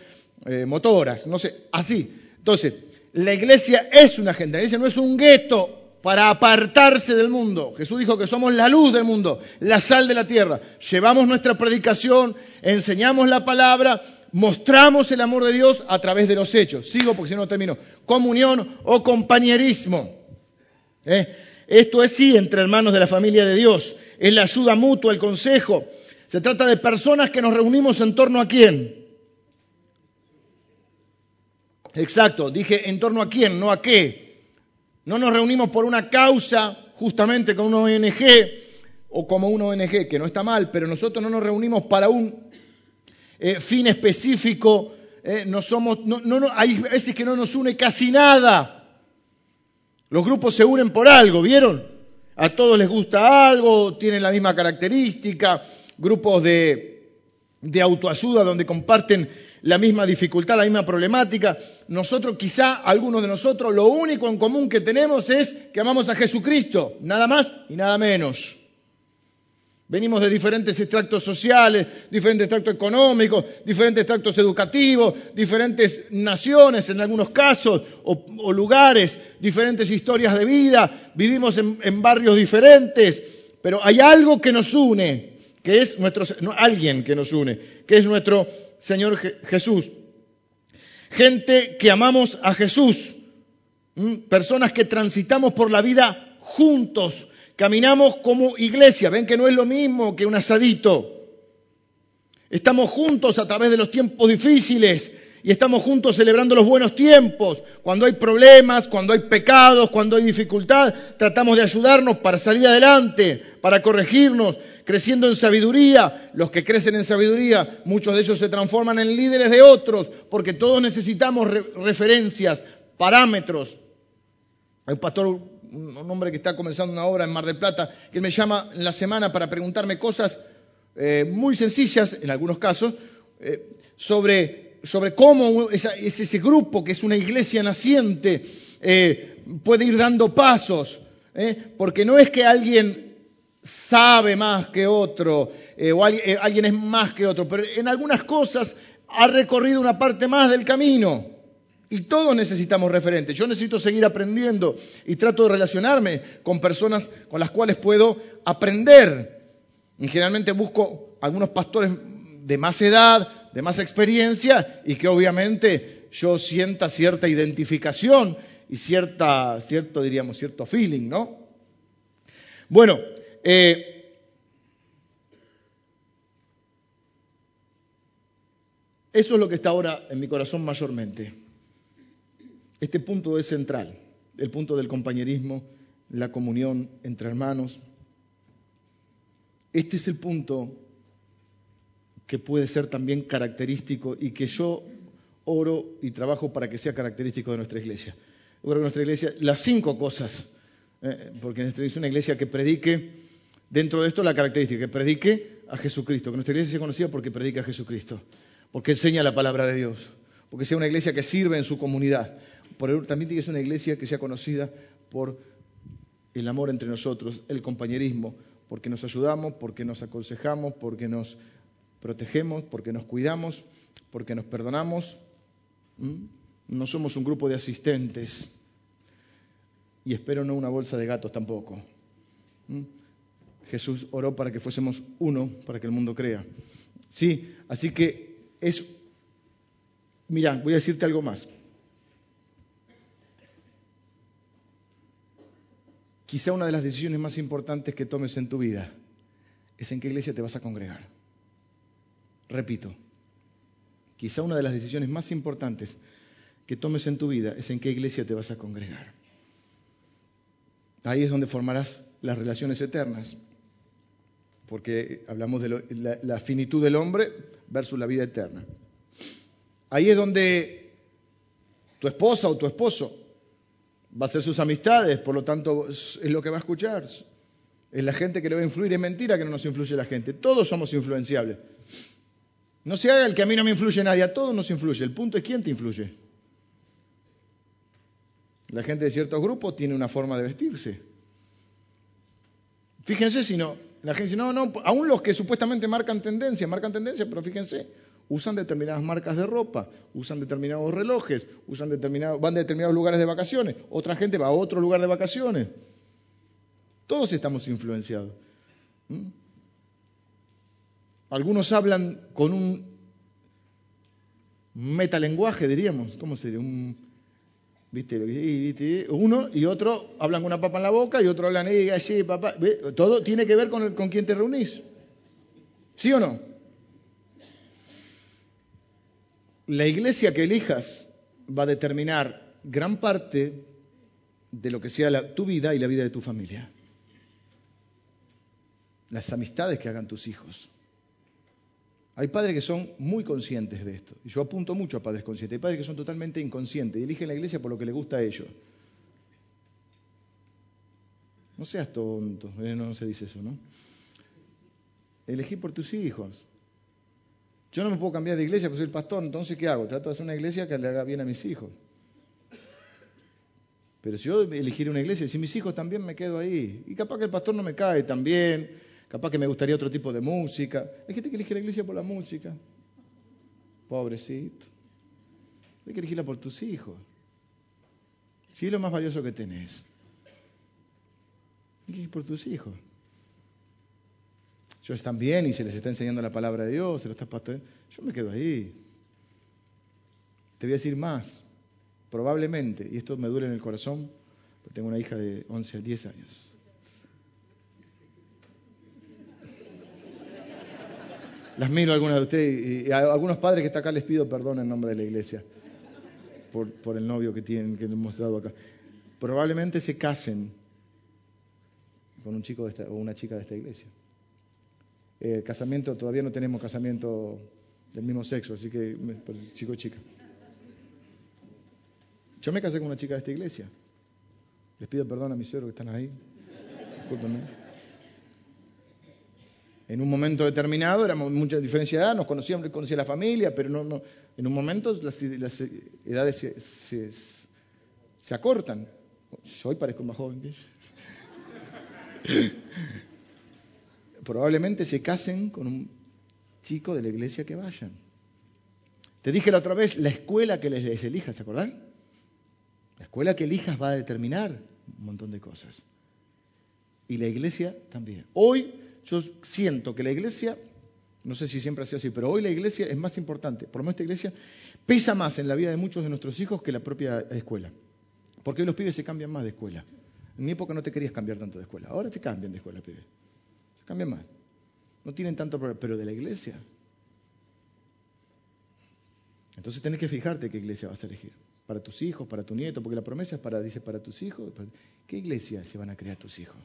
eh, motoras, no sé, así. Entonces, la iglesia es una agenda, la iglesia no es un gueto para apartarse del mundo. Jesús dijo que somos la luz del mundo, la sal de la tierra. Llevamos nuestra predicación, enseñamos la palabra, mostramos el amor de Dios a través de los hechos. Sigo porque si no termino. Comunión o compañerismo. ¿Eh? Esto es sí entre hermanos de la familia de Dios. Es la ayuda mutua, el consejo. Se trata de personas que nos reunimos en torno a quién. Exacto, dije en torno a quién, no a qué. No nos reunimos por una causa, justamente con una ONG, o como una ONG, que no está mal, pero nosotros no nos reunimos para un eh, fin específico, eh, no somos, no, no, hay veces que no nos une casi nada. Los grupos se unen por algo, ¿vieron? A todos les gusta algo, tienen la misma característica, grupos de, de autoayuda donde comparten la misma dificultad, la misma problemática. Nosotros, quizá algunos de nosotros, lo único en común que tenemos es que amamos a Jesucristo, nada más y nada menos. Venimos de diferentes extractos sociales, diferentes extractos económicos, diferentes extractos educativos, diferentes naciones en algunos casos, o, lugares, diferentes historias de vida, vivimos en, barrios diferentes, pero hay algo que nos une, que es nuestro, alguien que nos une, que es nuestro Señor Jesús. Gente que amamos a Jesús, personas que transitamos por la vida juntos, Caminamos como iglesia, ven que no es lo mismo que un asadito. Estamos juntos a través de los tiempos difíciles y estamos juntos celebrando los buenos tiempos. Cuando hay problemas, cuando hay pecados, cuando hay dificultad, tratamos de ayudarnos para salir adelante, para corregirnos, creciendo en sabiduría. Los que crecen en sabiduría, muchos de ellos se transforman en líderes de otros, porque todos necesitamos referencias, parámetros. Hay un pastor un hombre que está comenzando una obra en Mar del Plata, que me llama en la semana para preguntarme cosas eh, muy sencillas, en algunos casos, eh, sobre, sobre cómo ese grupo, que es una iglesia naciente, eh, puede ir dando pasos. Porque no es que alguien sabe más que otro, o alguien es más que otro, pero en algunas cosas ha recorrido una parte más del camino. Y todos necesitamos referentes. Yo necesito seguir aprendiendo y trato de relacionarme con personas con las cuales puedo aprender. Y generalmente busco algunos pastores de más edad, de más experiencia y que obviamente yo sienta cierta identificación y cierta, cierto, diríamos, cierto feeling, ¿no? Bueno, eh, eso es lo que está ahora en mi corazón mayormente. Este punto es central, el punto del compañerismo, la comunión entre hermanos. Este es el punto que puede ser también característico y que yo oro y trabajo para que sea característico de nuestra iglesia. Oro nuestra iglesia, las cinco cosas, eh, porque nuestra iglesia es una iglesia que predique, dentro de esto la característica, que predique a Jesucristo, que nuestra iglesia sea conocida porque predica a Jesucristo, porque enseña la palabra de Dios, porque sea una iglesia que sirve en su comunidad, también tiene que ser una iglesia que sea conocida por el amor entre nosotros, el compañerismo, porque nos ayudamos, porque nos aconsejamos, porque nos protegemos, porque nos cuidamos, porque nos perdonamos. No somos un grupo de asistentes y espero no una bolsa de gatos tampoco. Jesús oró para que fuésemos uno, para que el mundo crea. Sí, así que es, mira, voy a decirte algo más. Quizá una de las decisiones más importantes que tomes en tu vida es en qué iglesia te vas a congregar. Repito, quizá una de las decisiones más importantes que tomes en tu vida es en qué iglesia te vas a congregar. Ahí es donde formarás las relaciones eternas, porque hablamos de la, la finitud del hombre versus la vida eterna. Ahí es donde tu esposa o tu esposo va a ser sus amistades, por lo tanto es lo que va a escuchar. Es la gente que le va a influir. Es mentira que no nos influye la gente. Todos somos influenciables. No se haga el que a mí no me influye nadie. A todos nos influye. El punto es quién te influye. La gente de ciertos grupos tiene una forma de vestirse. Fíjense si no, la gente dice, no, no, aún los que supuestamente marcan tendencia, marcan tendencia, pero fíjense, usan determinadas marcas de ropa, usan determinados relojes, usan van a determinados lugares de vacaciones, otra gente va a otro lugar de vacaciones. Todos estamos influenciados. ¿Mm? Algunos hablan con un metalenguaje, diríamos, ¿cómo sería? Un, ¿viste? Uno y otro hablan con una papa en la boca y otro hablan, eh, así, papá. Todo tiene que ver con, el, con quién te reunís. ¿Sí o no? La iglesia que elijas va a determinar gran parte de lo que sea tu vida y la vida de tu familia. Las amistades que hagan tus hijos. Hay padres que son muy conscientes de esto. Y yo apunto mucho a padres conscientes. Hay padres que son totalmente inconscientes y eligen la iglesia por lo que les gusta a ellos. No seas tonto, eh, no se dice eso, ¿no? Elegí por tus hijos. Yo no me puedo cambiar de iglesia porque soy el pastor, entonces ¿qué hago? Trato de hacer una iglesia que le haga bien a mis hijos. Pero si yo elegiera una iglesia, si mis hijos también me quedo ahí, y capaz que el pastor no me cae también, Capaz que me gustaría otro tipo de música. Hay gente que elige la iglesia por la música. Pobrecito. Hay que elegirla por tus hijos. Si es lo más valioso que tenés. Elige por tus hijos. Ellos están bien y se les está enseñando la palabra de Dios, se lo estás yo me quedo ahí. Te voy a decir más. Probablemente, y esto me duele en el corazón, porque tengo una hija de 11 a 10 años. Las miro algunas de ustedes y a algunos padres que están acá les pido perdón en nombre de la iglesia por, el novio que tienen, que hemos dado acá. Probablemente se casen con un chico o una chica de esta iglesia. Eh, casamiento, todavía no tenemos casamiento del mismo sexo, así que chico chica. Yo me casé con una chica de esta iglesia. Les pido perdón a mis suegros que están ahí. Discúlpenme. En un momento determinado éramos mucha diferencia de edad, nos conocíamos, conocía la familia, pero no, no, en un momento las, edades se, acortan. Hoy parezco más joven. Probablemente se casen con un chico de la iglesia que vayan. Te dije la otra vez, la escuela que les, elijas, ¿se acuerdan? La escuela que elijas va a determinar un montón de cosas. Y la iglesia también. Hoy yo siento que la iglesia, no sé si siempre ha sido así, pero hoy la iglesia es más importante. Por lo menos esta iglesia pesa más en la vida de muchos de nuestros hijos que la propia escuela. Porque hoy los pibes se cambian más de escuela. En mi época no te querías cambiar tanto de escuela. Ahora te cambian de escuela, pibes. Se cambian más. No tienen tanto problema. Pero de la iglesia. Entonces tenés que fijarte qué iglesia vas a elegir. Para tus hijos, para tu nieto, porque la promesa es para, dice, para tus hijos. ¿Qué iglesia se van a crear tus hijos?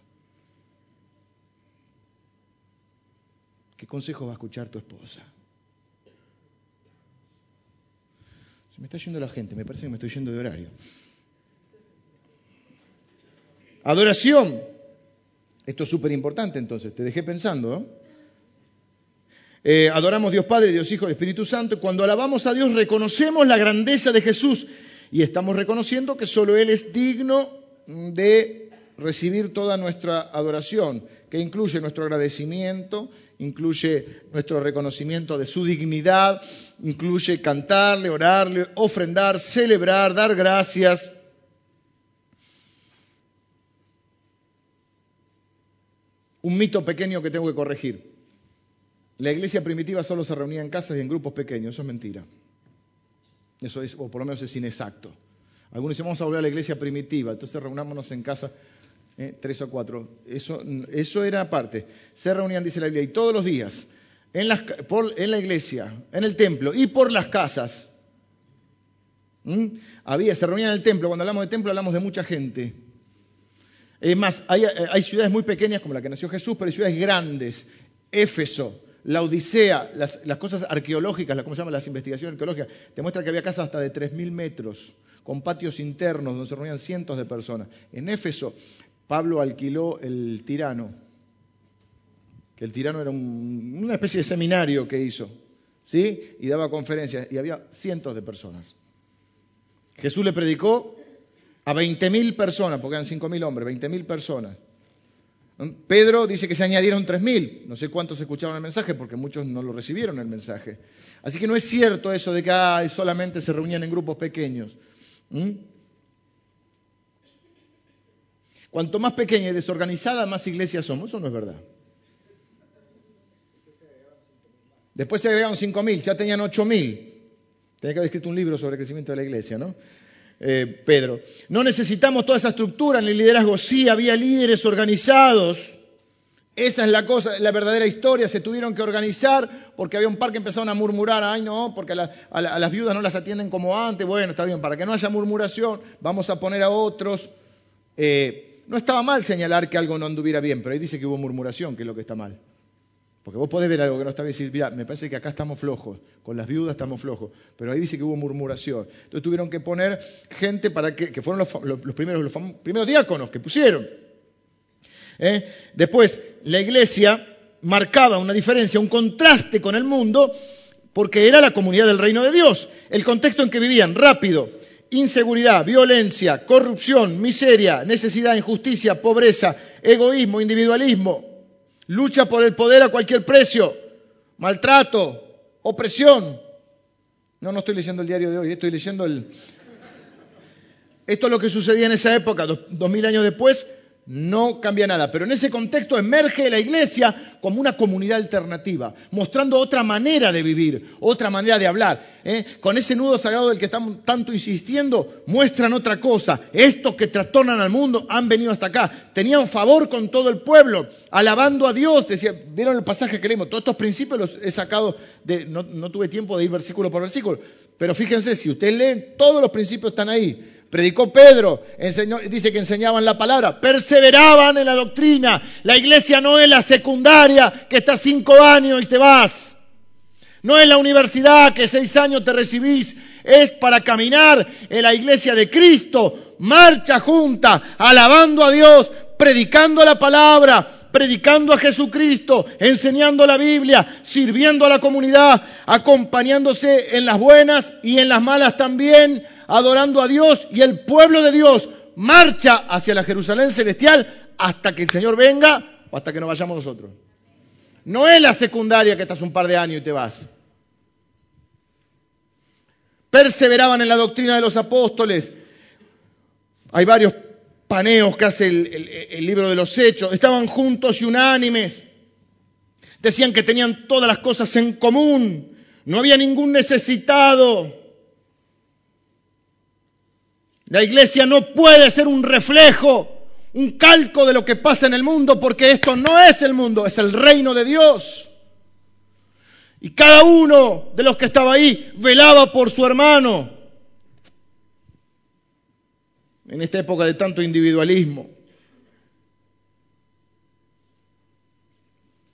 ¿Qué consejo va a escuchar tu esposa? Se me está yendo la gente, me parece que me estoy yendo de horario. Adoración. Esto es súper importante entonces, te dejé pensando. Eh, adoramos Dios Padre, Dios Hijo Espíritu Santo. Cuando alabamos a Dios reconocemos la grandeza de Jesús y estamos reconociendo que solo Él es digno de recibir toda nuestra adoración, que incluye nuestro agradecimiento, incluye nuestro reconocimiento de su dignidad, incluye cantarle, orarle, ofrendar, celebrar, dar gracias. Un mito pequeño que tengo que corregir. La iglesia primitiva solo se reunía en casas y en grupos pequeños, eso es mentira. Eso es, o por lo menos es inexacto. Algunos dicen, vamos a volver a la iglesia primitiva, entonces reunámonos en casa ¿eh? tres o cuatro. Eso, eso era aparte. Se reunían, dice la Biblia, y todos los días, en, en la iglesia, en el templo y por las casas. Había, se reunían en el templo. Cuando hablamos de templo, hablamos de mucha gente. Es más, hay, hay, ciudades muy pequeñas como la que nació Jesús, pero hay ciudades grandes. Éfeso, la Odisea, las, las cosas arqueológicas, ¿cómo se llaman las investigaciones arqueológicas? Te muestra que había casas hasta de 3.000 metros, con patios internos donde se reunían cientos de personas. En Éfeso Pablo alquiló el tirano, que el tirano era una especie de seminario que hizo, ¿sí? Y daba conferencias y había cientos de personas. Jesús le predicó a 20.000 personas, porque eran 5.000 hombres, 20.000 personas. Pedro dice que se añadieron 3.000. No sé cuántos escucharon el mensaje porque muchos no lo recibieron el mensaje. Así que no es cierto eso de que solamente se reunían en grupos pequeños. Cuanto más pequeña y desorganizada, más iglesias somos. Eso no es verdad. Después se agregaron 5.000, ya tenían 8.000. Tenía que haber escrito un libro sobre el crecimiento de la iglesia, ¿no? Eh, Pedro. No necesitamos toda esa estructura en el liderazgo. Sí, había líderes organizados. Esa es la cosa, la verdadera historia. Se tuvieron que organizar porque había un par que empezaron a murmurar. Ay, no, porque a, las viudas no las atienden como antes. Bueno, está bien, para que no haya murmuración, vamos a poner a otros. Eh, no estaba mal señalar que algo no anduviera bien, pero ahí dice que hubo murmuración, que es lo que está mal. Porque vos podés ver algo que no está bien y decir, mira, me parece que acá estamos flojos, con las viudas estamos flojos, pero ahí dice que hubo murmuración. Entonces tuvieron que poner gente para que, que fueron los, primeros, los primeros diáconos que pusieron. ¿Eh? Después, la iglesia marcaba una diferencia, un contraste con el mundo, porque era la comunidad del reino de Dios. El contexto en que vivían, rápido, inseguridad, violencia, corrupción, miseria, necesidad, injusticia, pobreza, egoísmo, individualismo, lucha por el poder a cualquier precio, maltrato, opresión. No, no estoy leyendo el diario de hoy, estoy leyendo el... Esto es lo que sucedía en esa época, dos, mil años después, no cambia nada. Pero en ese contexto emerge la iglesia como una comunidad alternativa, mostrando otra manera de vivir, otra manera de hablar. ¿eh? Con ese nudo sagrado del que estamos tanto insistiendo, muestran otra cosa. Estos que trastornan al mundo han venido hasta acá. Tenían favor con todo el pueblo, alabando a Dios. Decía, ¿Vieron el pasaje que leímos? Todos estos principios los he sacado de. No, no tuve tiempo de ir versículo por versículo. Pero fíjense, si ustedes leen, todos los principios están ahí. Predicó Pedro, dice que enseñaban la palabra, perseveraban en la doctrina. La iglesia no es la secundaria que está cinco años y te vas. No es la universidad que seis años te recibís. Es para caminar en la iglesia de Cristo. Marcha junta, alabando a Dios, predicando la palabra, predicando a Jesucristo, enseñando la Biblia, sirviendo a la comunidad, acompañándose en las buenas y en las malas también, adorando a Dios y el pueblo de Dios marcha hacia la Jerusalén celestial hasta que el Señor venga o hasta que nos vayamos nosotros. No es la secundaria que estás un par de años y te vas. Perseveraban en la doctrina de los apóstoles. Hay varios paneos que hace el, el libro de los hechos. Estaban juntos y unánimes. Decían que tenían todas las cosas en común. No había ningún necesitado. La iglesia no puede ser un reflejo, un calco de lo que pasa en el mundo, porque esto no es el mundo, es el reino de Dios. Y cada uno de los que estaba ahí velaba por su hermano. En esta época de tanto individualismo.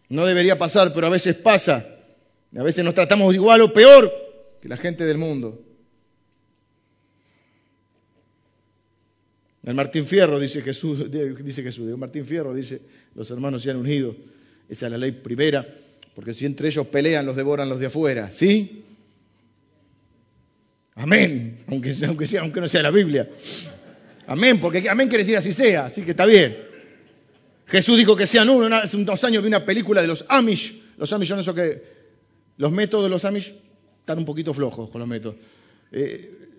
No debería pasar, pero a veces pasa. A veces nos tratamos igual o peor que la gente del mundo. El Martín Fierro, dice Jesús, dice Jesús, Martín Fierro dice, los hermanos se han unido, esa es la ley primera, porque si entre ellos pelean, los devoran los de afuera, ¿sí? Amén, aunque, aunque, sea, aunque no sea la Biblia. Amén, porque amén quiere decir así sea, así que está bien. Jesús dijo que sean uno, hace unos años vi una película de los Amish, los Amish son eso que, los métodos de los Amish están un poquito flojos con los métodos. Eh,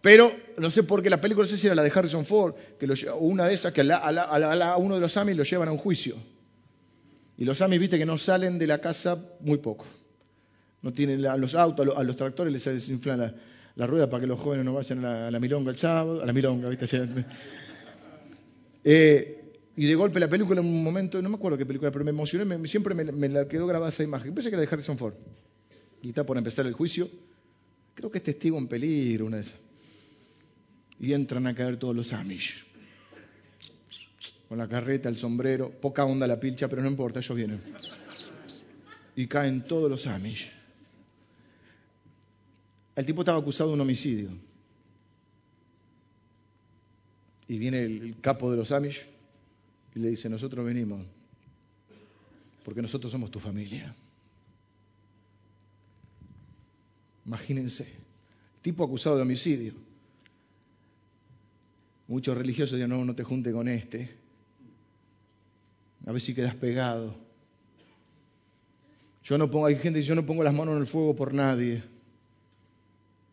pero no sé por qué la película, no sé si era la de Harrison Ford, que o una de esas, que a, uno de los Amis lo llevan a un juicio. Y los Amis, viste, que no salen de la casa muy poco. No tienen los autos, a los, tractores les desinflan la, rueda para que los jóvenes no vayan a la, milonga el sábado, a la milonga, viste. Eh, y de golpe la película en un momento, no me acuerdo qué película, pero me emocioné, siempre me, la quedó grabada esa imagen. Pensé que era de Harrison Ford. Y está por empezar el juicio. Creo que es testigo en peligro, una de esas y entran a caer todos los Amish. Con la carreta, el sombrero, poca onda la pilcha, pero no importa, ellos vienen. Y caen todos los Amish. El tipo estaba acusado de un homicidio. Y viene el, capo de los Amish y le dice, nosotros venimos porque nosotros somos tu familia. Imagínense, tipo acusado de homicidio Muchos religiosos dicen, no, no te junte con este. A ver si quedas pegado. Yo no pongo, hay gente que yo no pongo las manos en el fuego por nadie.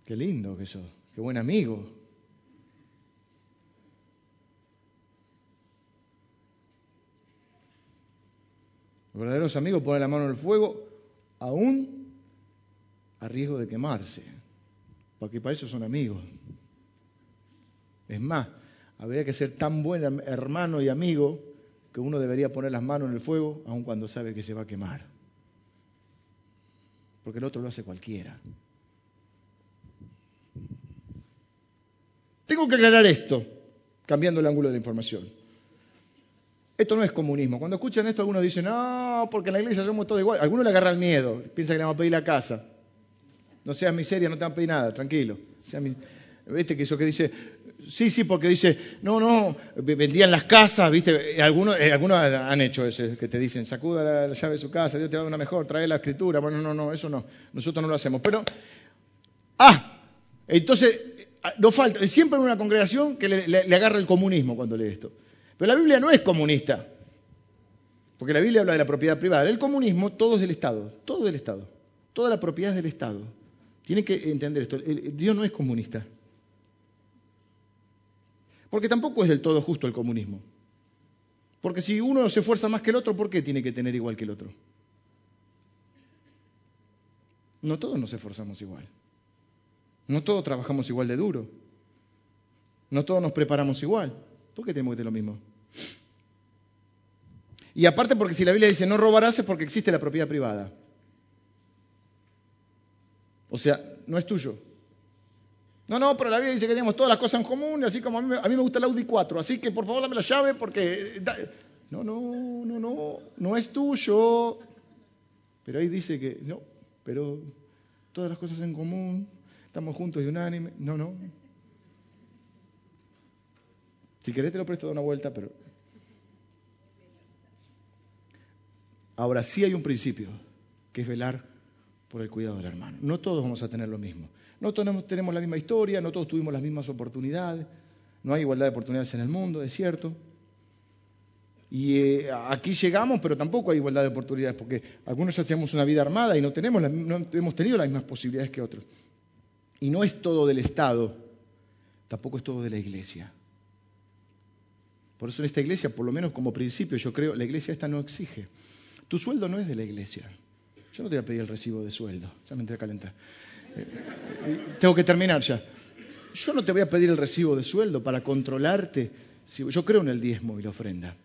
Qué lindo que eso, qué buen amigo. Los verdaderos amigos ponen la mano en el fuego aún a riesgo de quemarse, porque para eso son amigos. Es más, habría que ser tan buen hermano y amigo que uno debería poner las manos en el fuego aun cuando sabe que se va a quemar. Porque el otro lo hace cualquiera. Tengo que aclarar esto, cambiando el ángulo de la información. Esto no es comunismo. Cuando escuchan esto, algunos dicen, no, porque en la iglesia somos todos iguales. Algunos le agarran miedo, piensan que le vamos a pedir la casa. No seas miseria, no te van a pedir nada, tranquilo. ¿Viste que eso que dice? Sí, sí, porque dice, no, no, vendían las casas, ¿viste? Algunos, eh, algunos han hecho eso, que te dicen, sacuda la, llave de su casa, Dios te va a dar una mejor, trae la escritura. Bueno, no, no, eso no, nosotros no lo hacemos. Pero, ah, entonces, no falta, siempre en una congregación que le agarra el comunismo cuando lee esto. Pero la Biblia no es comunista, porque la Biblia habla de la propiedad privada. El comunismo, todo es del Estado, todo del Estado. Toda la propiedad es del Estado. Tiene que entender esto. Dios no es comunista. Porque tampoco es del todo justo el comunismo. Porque si uno se esfuerza más que el otro, ¿por qué tiene que tener igual que el otro? No todos nos esforzamos igual. No todos trabajamos igual de duro. No todos nos preparamos igual. ¿Por qué tenemos que tener lo mismo? Y aparte porque si la Biblia dice no robarás es porque existe la propiedad privada. O sea, no es tuyo. No, no, pero la Biblia dice que tenemos todas las cosas en común, así como a mí, me gusta el Audi 4, así que por favor dame la llave porque... No, no, no, no, no es tuyo. Pero ahí dice que, no, pero todas las cosas en común, estamos juntos y unánime. No, no. Si querés te lo presto de una vuelta, pero... Ahora sí hay un principio, que es velar por el cuidado del hermano. No todos vamos a tener lo mismo. No todos tenemos la misma historia, no todos tuvimos las mismas oportunidades. No hay igualdad de oportunidades en el mundo, es cierto. Y eh, aquí llegamos, pero tampoco hay igualdad de oportunidades, porque algunos ya hacíamos una vida armada y no, tenemos no hemos tenido las mismas posibilidades que otros. Y no es todo del Estado, tampoco es todo de la iglesia. Por eso en esta iglesia, por lo menos como principio, yo creo, la iglesia esta no exige. Tu sueldo no es de la iglesia. Yo no te voy a pedir el recibo de sueldo. Ya me entré a calentar. Eh, tengo que terminar ya. Yo no te voy a pedir el recibo de sueldo para controlarte. Yo creo en el diezmo y la ofrenda,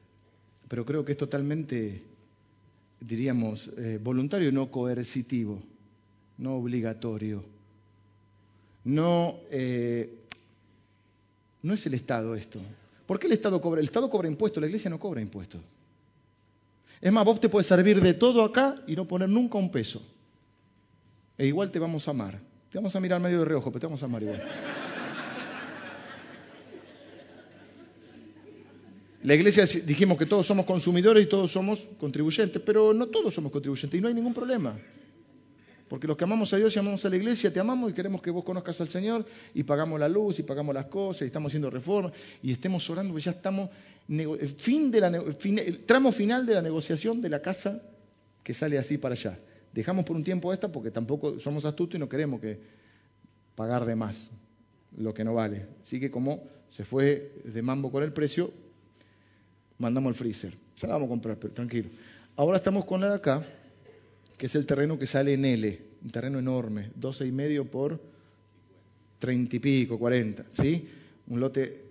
pero creo que es totalmente, diríamos, eh, voluntario y no coercitivo, no obligatorio. No, no es el Estado esto. ¿Por qué el Estado cobra? El Estado cobra impuestos, la iglesia no cobra impuestos. Es más, vos te puedes servir de todo acá y no poner nunca un peso. E igual te vamos a amar. Te vamos a mirar medio de reojo, pero te vamos a amar igual. La iglesia dijimos que todos somos consumidores y todos somos contribuyentes, pero no todos somos contribuyentes y no hay ningún problema. Porque los que amamos a Dios y amamos a la iglesia, te amamos y queremos que vos conozcas al Señor y pagamos la luz y pagamos las cosas y estamos haciendo reformas y estemos orando porque ya estamos, fin de la, tramo final de la negociación de la casa que sale así para allá. Dejamos por un tiempo esta porque tampoco somos astutos y no queremos que pagar de más lo que no vale. Así que como se fue de mambo con el precio, mandamos el freezer. Ya la vamos a comprar, pero tranquilo. Ahora estamos con la de acá, que es el terreno que sale en L, un terreno enorme, 12 y medio por 30 y pico, 40, ¿sí? Un lote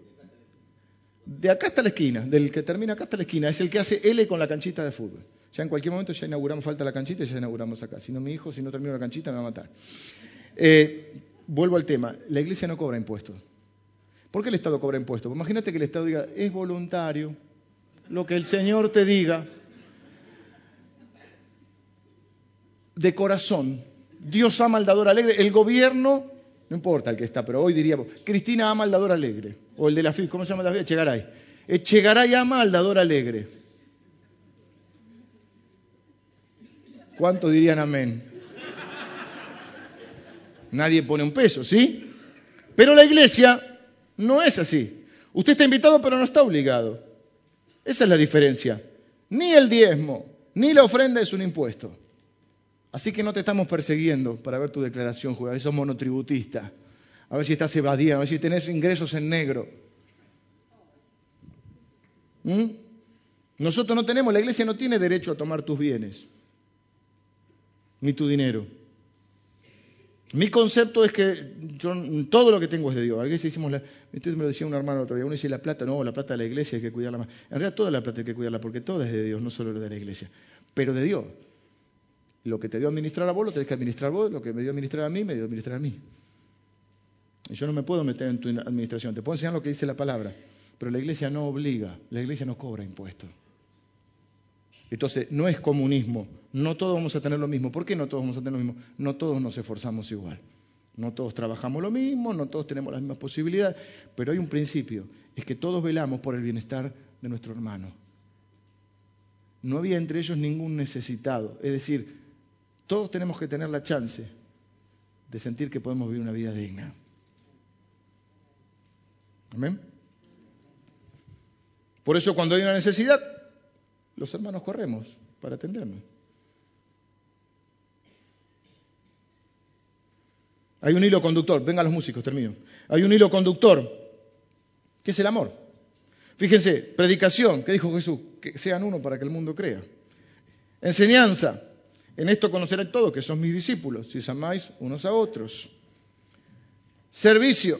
de acá hasta la esquina, del que termina acá hasta la esquina, es el que hace L con la canchita de fútbol. Ya en cualquier momento ya inauguramos, falta la canchita y ya inauguramos acá. Si no, mi hijo, si no termino la canchita, me va a matar. Eh, vuelvo al tema. La iglesia no cobra impuestos. ¿Por qué el Estado cobra impuestos? Pues imagínate que el Estado diga, es voluntario, lo que el Señor te diga, de corazón. Dios ama al dador alegre. El gobierno, no importa el que está, pero hoy diríamos, Cristina ama al dador alegre. O el de la FIP, ¿cómo se llama la FIP? Echegaray. Echegaray ama al dador alegre. ¿Cuántos dirían amén? Nadie pone un peso, ¿sí? Pero la iglesia no es así. Usted está invitado, pero no está obligado. Esa es la diferencia. Ni el diezmo, ni la ofrenda es un impuesto. Así que no te estamos persiguiendo para ver tu declaración, juega. Sos monotributista. A ver si estás evadida, a ver si tenés ingresos en negro. ¿Mm? Nosotros no tenemos, la iglesia no tiene derecho a tomar tus bienes, ni tu dinero. Mi concepto es que yo, todo lo que tengo es de Dios. A veces decimos, la, me lo decía un hermano otro día, uno dice la plata, no, la plata de la iglesia hay que cuidarla más. En realidad toda la plata hay que cuidarla porque toda es de Dios, no solo de la iglesia, pero de Dios. Lo que te dio a administrar a vos, lo tenés que administrar vos, lo que me dio a administrar a mí, me dio a administrar a mí. Y yo no me puedo meter en tu administración, te puedo enseñar lo que dice la palabra, pero la iglesia no obliga, la iglesia no cobra impuestos. Entonces, no es comunismo, no todos vamos a tener lo mismo. ¿Por qué no todos vamos a tener lo mismo? No todos nos esforzamos igual. No todos trabajamos lo mismo, no todos tenemos las mismas posibilidades, pero hay un principio, es que todos velamos por el bienestar de nuestro hermano. No había entre ellos ningún necesitado, es decir, todos tenemos que tener la chance de sentir que podemos vivir una vida digna. Amén. Por eso cuando hay una necesidad, los hermanos corremos para atendernos. Hay un hilo conductor, vengan los músicos, termino. Hay un hilo conductor, que es el amor. Fíjense, predicación, ¿qué dijo Jesús? Que sean uno para que el mundo crea. Enseñanza, en esto conocerán todos que son mis discípulos, si os amáis unos a otros. Servicio,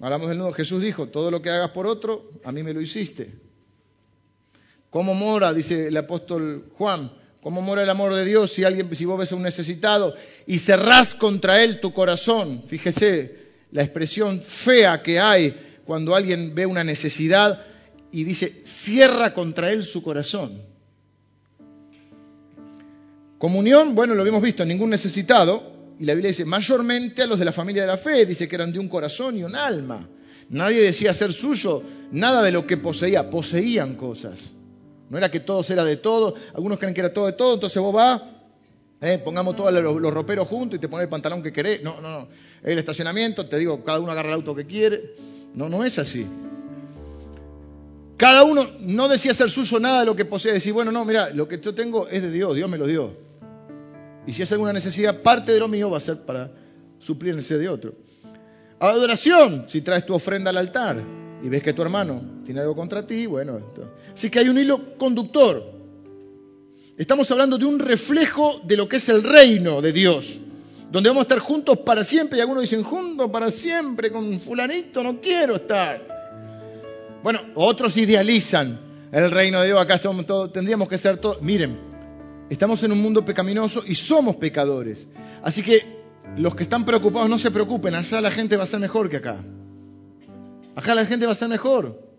hablamos del nuevo, Jesús dijo, todo lo que hagas por otro, a mí me lo hiciste. ¿Cómo mora, dice el apóstol Juan, cómo mora el amor de Dios si alguien, si vos ves a un necesitado y cerrás contra él tu corazón? Fíjese la expresión fea que hay cuando alguien ve una necesidad y dice, cierra contra él su corazón. Comunión, bueno, lo habíamos visto, ningún necesitado, y la Biblia dice, mayormente a los de la familia de la fe, dice que eran de un corazón y un alma. Nadie decía ser suyo nada de lo que poseía, poseían cosas. No era que todo era de todo, algunos creen que era todo de todo, entonces vos vas, eh, pongamos todos los, roperos juntos y te pones el pantalón que querés. No, no, no. El estacionamiento, te digo, cada uno agarra el auto que quiere. No, no es así. Cada uno no decía ser suyo nada de lo que posee. Decir, bueno, no, mira, lo que yo tengo es de Dios, Dios me lo dio. Y si es alguna necesidad, parte de lo mío va a ser para suplir de otro. Adoración, si traes tu ofrenda al altar y ves que tu hermano tiene algo contra ti, bueno. Así que hay un hilo conductor. Estamos hablando de un reflejo de lo que es el reino de Dios, donde vamos a estar juntos para siempre. Y algunos dicen, juntos para siempre, con fulanito no quiero estar. Bueno, otros idealizan el reino de Dios. Acá somos todos, tendríamos que ser todos. Miren, estamos en un mundo pecaminoso y somos pecadores. Así que los que están preocupados no se preocupen, allá la gente va a ser mejor que acá. Acá la gente va a ser mejor.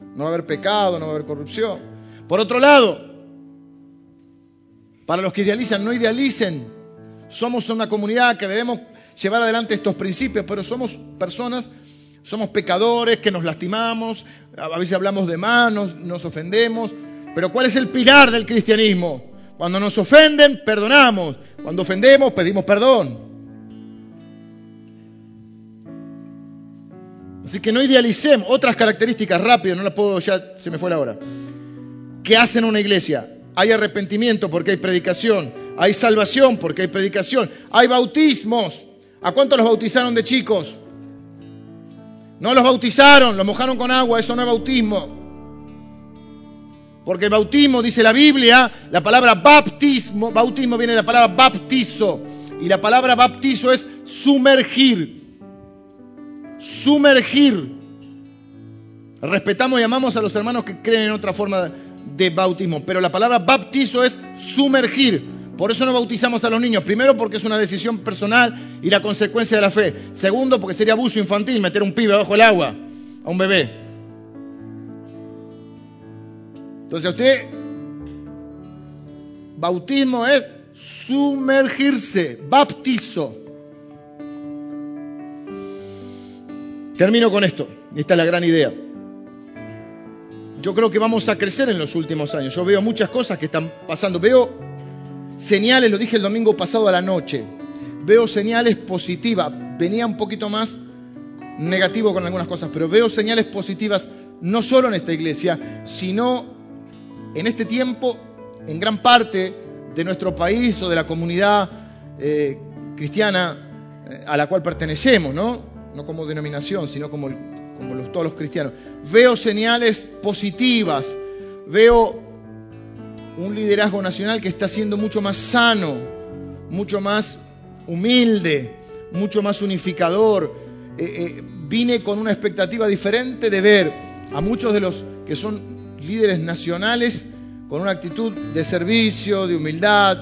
No va a haber pecado, no va a haber corrupción. Por otro lado, para los que idealizan, no idealicen. Somos una comunidad que debemos llevar adelante estos principios, pero somos personas, somos pecadores que nos lastimamos, a veces hablamos de manos, nos ofendemos. Pero ¿cuál es el pilar del cristianismo? Cuando nos ofenden, perdonamos. Cuando ofendemos, pedimos perdón. Así que no idealicemos otras características rápido, no las puedo, ya se me fue la hora. ¿Qué hacen una iglesia? Hay arrepentimiento porque hay predicación, hay salvación porque hay predicación, hay bautismos. ¿A cuántos los bautizaron de chicos? No los bautizaron, los mojaron con agua, eso no es bautismo. Porque el bautismo, dice la Biblia, la palabra bautismo, bautismo viene de la palabra baptizo. Y la palabra baptizo es sumergir sumergir. Respetamos y amamos a los hermanos que creen en otra forma de bautismo, pero la palabra bautizo es sumergir. Por eso no bautizamos a los niños. Primero, porque es una decisión personal y la consecuencia de la fe. Segundo, porque sería abuso infantil meter un pibe bajo el agua a un bebé. Entonces, usted, bautismo es sumergirse, bautizo. Termino con esto. Esta es la gran idea. Yo creo que vamos a crecer en los últimos años. Yo veo muchas cosas que están pasando. Veo señales, lo dije el domingo pasado a la noche. Veo señales positivas. Venía un poquito más negativo con algunas cosas, pero veo señales positivas no solo en esta iglesia, sino en este tiempo, en gran parte de nuestro país o de la comunidad eh, cristiana eh, a la cual pertenecemos, ¿no? Como denominación, sino como, como todos los cristianos. Veo señales positivas, veo un liderazgo nacional que está siendo mucho más sano, mucho más humilde, mucho más unificador. Eh, vine con una expectativa diferente de ver a muchos de los que son líderes nacionales con una actitud de servicio, de humildad,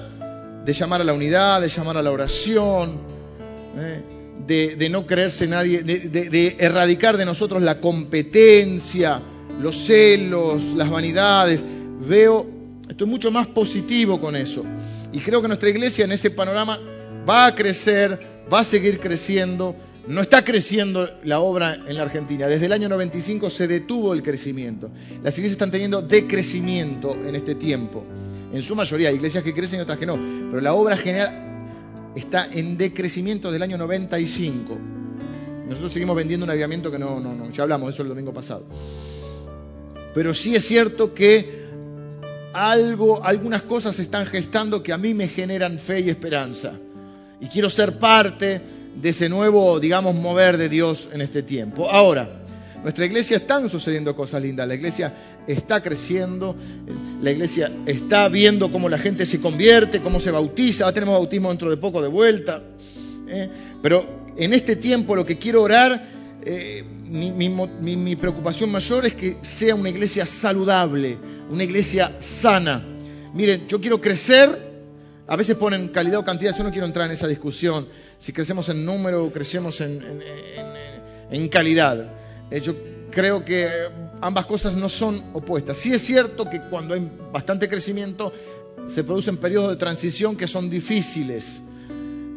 de llamar a la unidad, de llamar a la oración, ¿eh? de, no creerse nadie, de, erradicar de nosotros la competencia, los celos, las vanidades. Veo, estoy mucho más positivo con eso. Y creo que nuestra iglesia en ese panorama va a crecer, va a seguir creciendo. No está creciendo la obra en la Argentina. Desde el año 95 se detuvo el crecimiento. Las iglesias están teniendo decrecimiento en este tiempo. En su mayoría, hay iglesias que crecen y otras que no. Pero la obra general está en decrecimiento desde el año 95. Nosotros seguimos vendiendo un aviamiento que no, no, no, ya hablamos de eso el domingo pasado. Pero sí es cierto que algo, algunas cosas se están gestando que a mí me generan fe y esperanza. Y quiero ser parte de ese nuevo, digamos, mover de Dios en este tiempo. Ahora, nuestra iglesia están sucediendo cosas lindas, la iglesia está creciendo, la iglesia está viendo cómo la gente se convierte, cómo se bautiza, ahora tenemos bautismo dentro de poco de vuelta. ¿eh? Pero en este tiempo lo que quiero orar, eh, mi preocupación mayor es que sea una iglesia saludable, una iglesia sana. Miren, yo quiero crecer a veces ponen calidad o cantidad, yo no quiero entrar en esa discusión, si crecemos en número o crecemos en, calidad. Eh, yo creo que ambas cosas no son opuestas. Sí es cierto que cuando hay bastante crecimiento se producen periodos de transición que son difíciles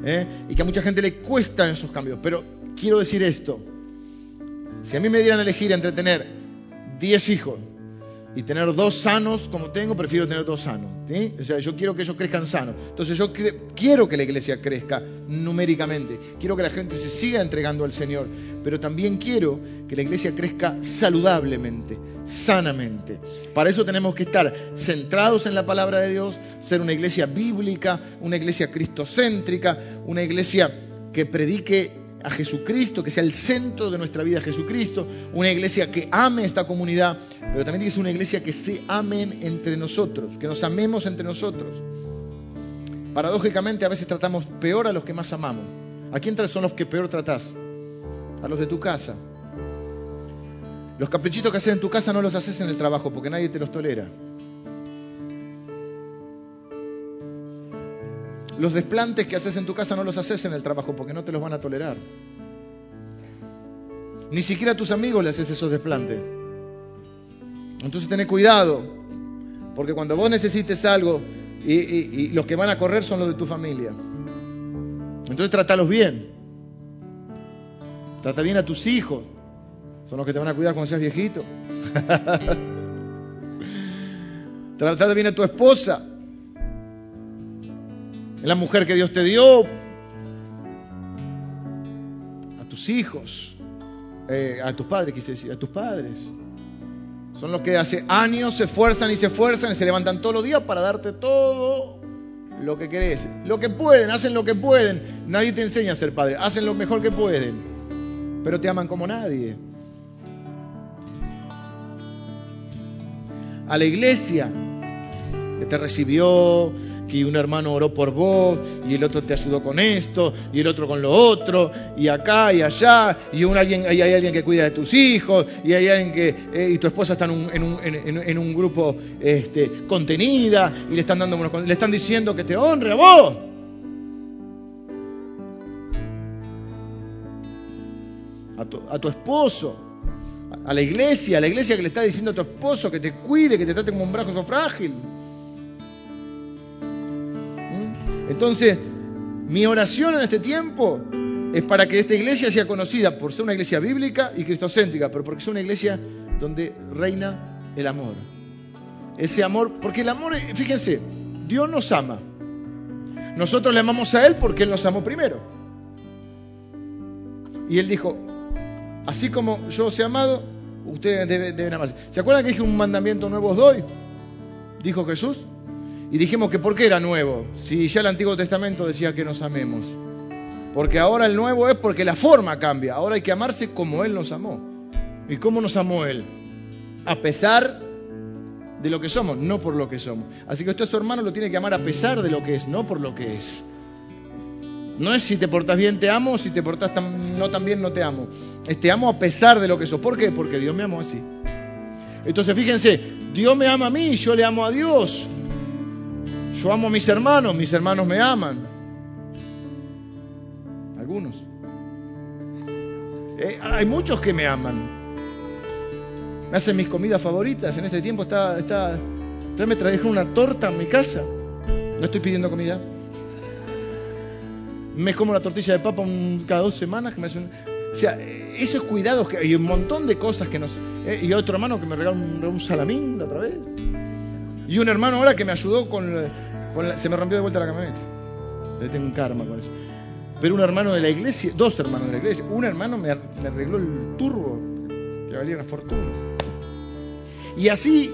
¿eh? y que a mucha gente le cuestan esos cambios. Pero quiero decir esto, si a mí me dieran a elegir entre tener 10 hijos y tener dos sanos como tengo, prefiero tener dos sanos. O sea, yo quiero que ellos crezcan sanos. Entonces yo quiero que la iglesia crezca numéricamente. Quiero que la gente se siga entregando al Señor. Pero también quiero que la iglesia crezca saludablemente, sanamente. Para eso tenemos que estar centrados en la palabra de Dios, ser una iglesia bíblica, una iglesia cristocéntrica, una iglesia que predique a Jesucristo, que sea el centro de nuestra vida Jesucristo, una iglesia que ame esta comunidad, pero también que sea una iglesia que se amen entre nosotros, que nos amemos entre nosotros. Paradójicamente a veces tratamos peor a los que más amamos. ¿A quién son los que peor tratás? A los de tu casa. Los caprichitos que haces en tu casa no los haces en el trabajo porque nadie te los tolera. Los desplantes que haces en tu casa no los haces en el trabajo porque no te los van a tolerar. Ni siquiera a tus amigos le haces esos desplantes. Entonces ten cuidado, porque cuando vos necesites algo y, los que van a correr son los de tu familia. Entonces tratalos bien. Trata bien a tus hijos. Son los que te van a cuidar cuando seas viejito. Trata bien a tu esposa la mujer que Dios te dio, a tus hijos, eh, a tus padres, quise decir, a tus padres. Son los que hace años se esfuerzan y se esfuerzan y se levantan todos los días para darte todo lo que querés. Lo que pueden, hacen lo que pueden. Nadie te enseña a ser padre, hacen lo mejor que pueden, pero te aman como nadie. A la iglesia que te recibió, que un hermano oró por vos y el otro te ayudó con esto y el otro con lo otro y acá y allá y un alguien, hay, alguien que cuida de tus hijos y hay alguien que eh, y tu esposa está en un, en un, en, un grupo este, contenida y le están dando le están diciendo que te honre a vos. A tu, a tu esposo, a la iglesia, a la iglesia que le está diciendo a tu esposo que te cuide, que te trate como un brazo frágil. Entonces, mi oración en este tiempo es para que esta iglesia sea conocida por ser una iglesia bíblica y cristocéntrica, pero porque es una iglesia donde reina el amor. Ese amor, porque el amor, fíjense, Dios nos ama. Nosotros le amamos a Él porque Él nos amó primero. Y Él dijo, Así como yo os he amado, ustedes deben, deben amarse. ¿Se acuerdan que dije un mandamiento nuevo os doy? Dijo Jesús. Y dijimos que ¿por qué era nuevo? Si ya el Antiguo Testamento decía que nos amemos. Porque ahora el nuevo es porque la forma cambia. Ahora hay que amarse como Él nos amó. ¿Y cómo nos amó Él? A pesar de lo que somos, no por lo que somos. Así que usted a su hermano lo tiene que amar a pesar de lo que es, no por lo que es. No es si te portas bien te amo, si te portas no tan bien no te amo. Es te amo a pesar de lo que sos. ¿Por qué? Porque Dios me amó así. Entonces fíjense, Dios me ama a mí, yo le amo a Dios. Yo amo a mis hermanos, mis hermanos me aman. Algunos. Eh, hay muchos que me aman. Me hacen mis comidas favoritas. En este tiempo está, está, me trajeron una torta en mi casa. No estoy pidiendo comida. Me como la tortilla de papa cada dos semanas. Que me hacen, o sea, esos cuidados que hay un montón de cosas que nos. Eh, y otro hermano que me regaló un, un salamín la otra vez. Y un hermano ahora que me ayudó con, se me rompió de vuelta la camioneta. Le tengo un karma con eso. Pero un hermano de la iglesia, dos hermanos de la iglesia, un hermano me, arregló el turbo, que valía una fortuna. Y así,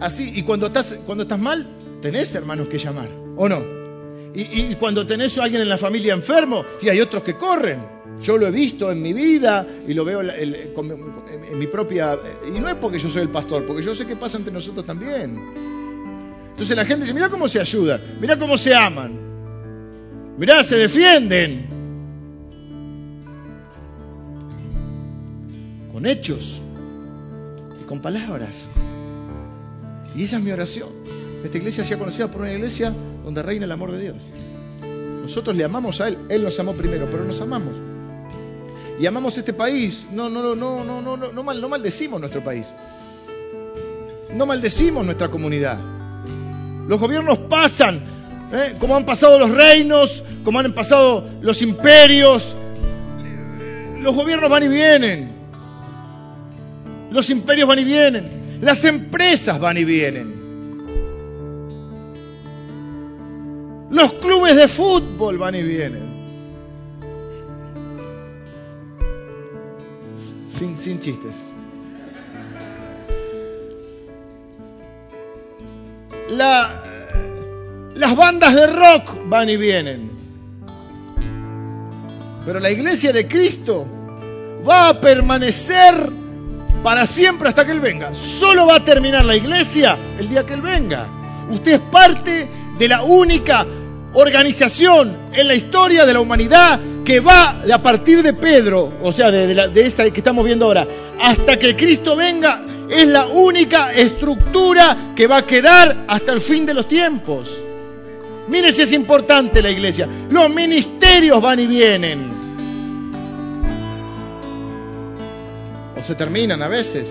así, y cuando estás, mal, tenés hermanos que llamar, ¿o no? Y, cuando tenés a alguien en la familia enfermo, y hay otros que corren. Yo lo he visto en mi vida y lo veo en mi propia... Y no es porque yo soy el pastor, porque yo sé que pasa entre nosotros también. Entonces la gente dice, mira cómo se ayudan, mira cómo se aman, mira, se defienden. Con hechos y con palabras. Y esa es mi oración. Esta iglesia sea conocida por una iglesia donde reina el amor de Dios. Nosotros le amamos a Él, Él nos amó primero, pero nos amamos. Y amamos este país. No, no, no, no, no, no, no, mal, no maldecimos nuestro país. No maldecimos nuestra comunidad. Los gobiernos pasan, ¿eh? como han pasado los reinos, como han pasado los imperios. Los gobiernos van y vienen. Los imperios van y vienen. Las empresas van y vienen. Los clubes de fútbol van y vienen. Sin, sin chistes. Las bandas de rock van y vienen. Pero la iglesia de Cristo va a permanecer para siempre hasta que Él venga. Solo va a terminar la iglesia el día que Él venga. Usted es parte de la única organización en la historia de la humanidad que va a partir de Pedro, o sea, de, de esa que estamos viendo ahora, hasta que Cristo venga, es la única estructura que va a quedar hasta el fin de los tiempos. Mire si es importante la iglesia. Los ministerios van y vienen. O se terminan a veces.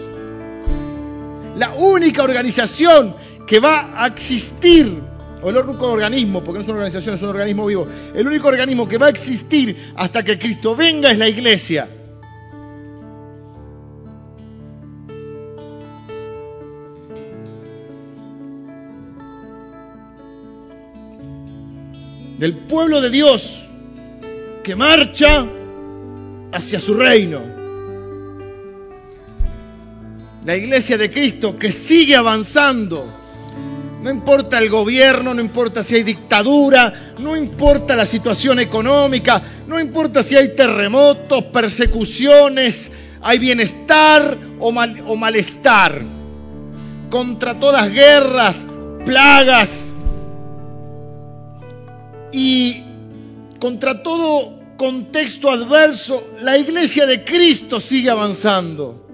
La única organización que va a existir, o el único organismo, porque no es una organización, es un organismo vivo, el único organismo que va a existir hasta que Cristo venga es la iglesia. Del pueblo de Dios que marcha hacia su reino. La iglesia de Cristo que sigue avanzando. No importa el gobierno, no importa si hay dictadura, no importa la situación económica, no importa si hay terremotos, persecuciones, hay bienestar o, o malestar. Contra todas guerras, plagas, y contra todo contexto adverso, la iglesia de Cristo sigue avanzando.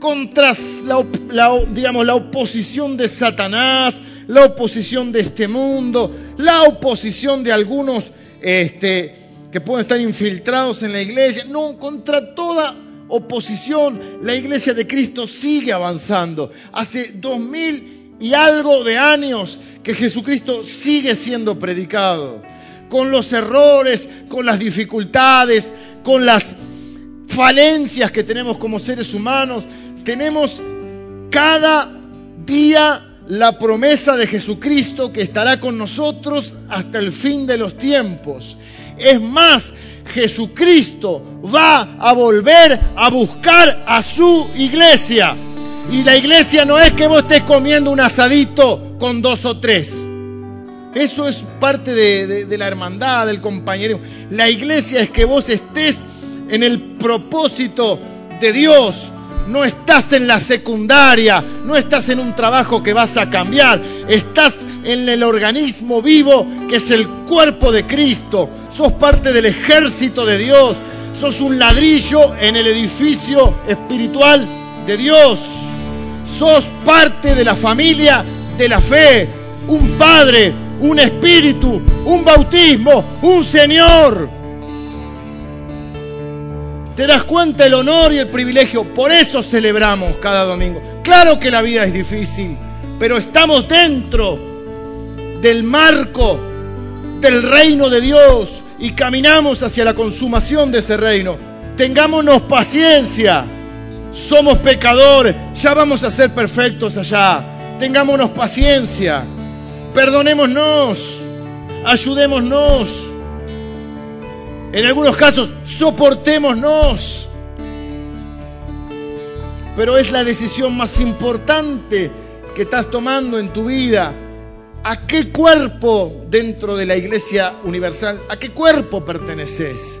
Contra la, digamos, la oposición de Satanás, la oposición de este mundo, la oposición de algunos este, que pueden estar infiltrados en la iglesia. No, contra toda oposición, la iglesia de Cristo sigue avanzando. Hace dos mil y algo de años que Jesucristo sigue siendo predicado, con los errores, con las dificultades, con las falencias que tenemos como seres humanos, tenemos cada día la promesa de Jesucristo que estará con nosotros hasta el fin de los tiempos. Es más, Jesucristo va a volver a buscar a su iglesia. Y la iglesia no es que vos estés comiendo un asadito con dos o tres. Eso es parte de, la hermandad, del compañerismo. La iglesia es que vos estés en el propósito de Dios. No estás en la secundaria, no estás en un trabajo que vas a cambiar, estás en el organismo vivo que es el cuerpo de Cristo. Sos parte del ejército de Dios, sos un ladrillo en el edificio espiritual de Dios. Sos parte de la familia de la fe, un padre, un espíritu, un bautismo, un Señor. ¿Te das cuenta el honor y el privilegio? Por eso celebramos cada domingo. Claro que la vida es difícil, pero estamos dentro del marco del reino de Dios y caminamos hacia la consumación de ese reino. Tengámonos paciencia. Somos pecadores, ya vamos a ser perfectos allá. Tengámonos paciencia. Perdonémonos. Ayudémonos. En algunos casos, soportémonos. Pero es la decisión más importante que estás tomando en tu vida. ¿A qué cuerpo dentro de la Iglesia Universal, a qué cuerpo perteneces?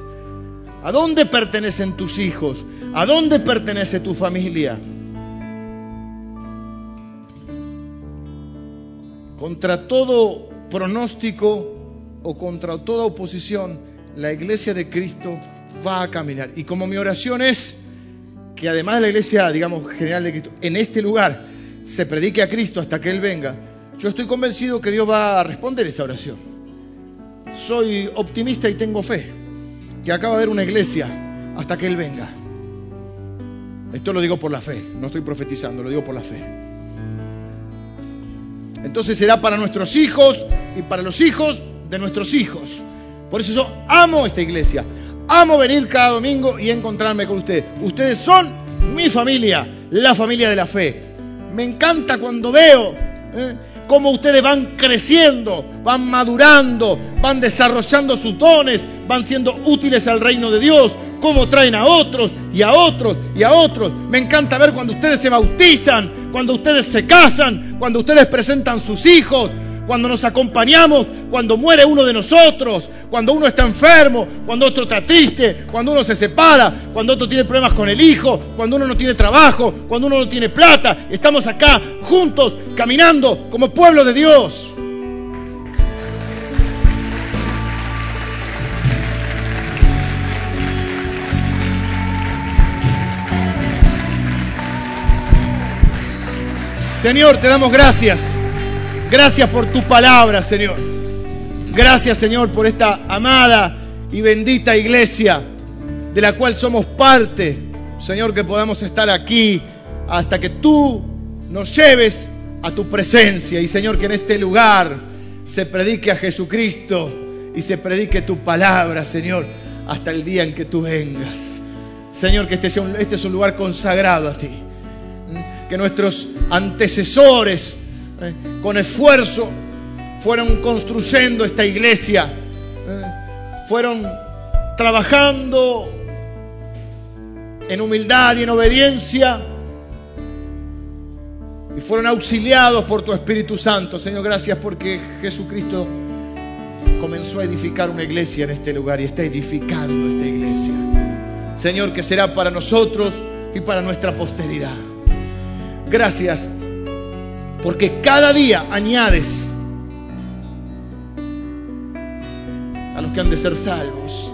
¿A dónde pertenecen tus hijos? ¿A dónde pertenece tu familia? Contra todo pronóstico o contra toda oposición, la iglesia de Cristo va a caminar. Y como mi oración es que además de la iglesia, digamos, general de Cristo, en este lugar se predique a Cristo hasta que Él venga, yo estoy convencido que Dios va a responder esa oración. Soy optimista y tengo fe que acaba de haber una iglesia hasta que Él venga. Esto lo digo por la fe, no estoy profetizando, lo digo por la fe. Entonces será para nuestros hijos y para los hijos de nuestros hijos. Por eso yo amo esta iglesia. Amo venir cada domingo y encontrarme con ustedes. Ustedes son mi familia, la familia de la fe. Me encanta cuando veo ¿eh? Cómo ustedes van creciendo, van madurando, van desarrollando sus dones, van siendo útiles al reino de Dios, cómo traen a otros y a otros y a otros. Me encanta ver cuando ustedes se bautizan, cuando ustedes se casan, cuando ustedes presentan sus hijos, cuando nos acompañamos, cuando muere uno de nosotros, cuando uno está enfermo, cuando otro está triste, cuando uno se separa, cuando otro tiene problemas con el hijo, cuando uno no tiene trabajo, cuando uno no tiene plata. Estamos acá juntos, caminando como pueblo de Dios. Señor, te damos gracias. Gracias por tu palabra, Señor. Gracias, Señor, por esta amada y bendita iglesia de la cual somos parte. Señor, que podamos estar aquí hasta que tú nos lleves a tu presencia. Y, Señor, que en este lugar se predique a Jesucristo y se predique tu palabra, Señor, hasta el día en que tú vengas. Señor, que este, sea un, este es un lugar consagrado a ti que nuestros antecesores eh, con esfuerzo fueron construyendo esta iglesia, eh, fueron trabajando en humildad y en obediencia y fueron auxiliados por tu Espíritu Santo. Señor, gracias porque Jesucristo comenzó a edificar una iglesia en este lugar y está edificando esta iglesia. Señor, que será para nosotros y para nuestra posteridad. Gracias porque cada día añades a los que han de ser salvos.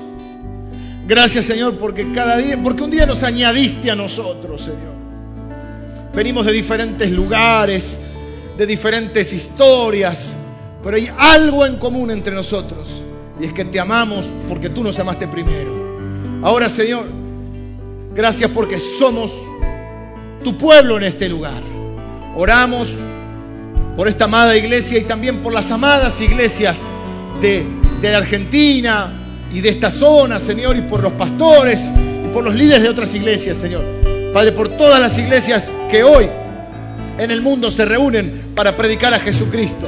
Gracias Señor porque cada día, porque un día nos añadiste a nosotros, Señor. Venimos de diferentes lugares, de diferentes historias, pero hay algo en común entre nosotros y es que te amamos porque tú nos amaste primero. Ahora Señor, gracias porque somos tu pueblo en este lugar. Oramos por esta amada iglesia y también por las amadas iglesias de, de Argentina y de esta zona, Señor, y por los pastores y por los líderes de otras iglesias, Señor. Padre, por todas las iglesias que hoy en el mundo se reúnen para predicar a Jesucristo.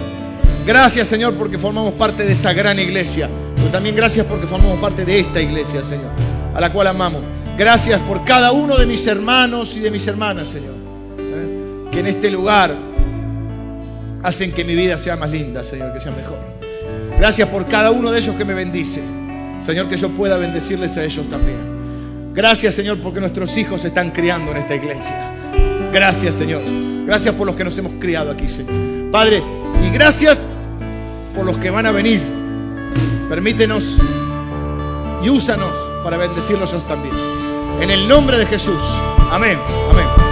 Gracias, Señor, porque formamos parte de esa gran iglesia. también gracias porque formamos parte de esta iglesia, Señor, a la cual amamos. Gracias por cada uno de mis hermanos y de mis hermanas, Señor, ¿eh? que en este lugar hacen que mi vida sea más linda, Señor, que sea mejor. Gracias por cada uno de ellos que me bendice. Señor, que yo pueda bendecirles a ellos también. Gracias, Señor, porque nuestros hijos se están criando en esta iglesia. Gracias, Señor. Gracias por los que nos hemos criado aquí, Señor. Padre, y gracias por los que van a venir. Permítenos y úsanos para bendecirlos también. En el nombre de Jesús. Amén. Amén.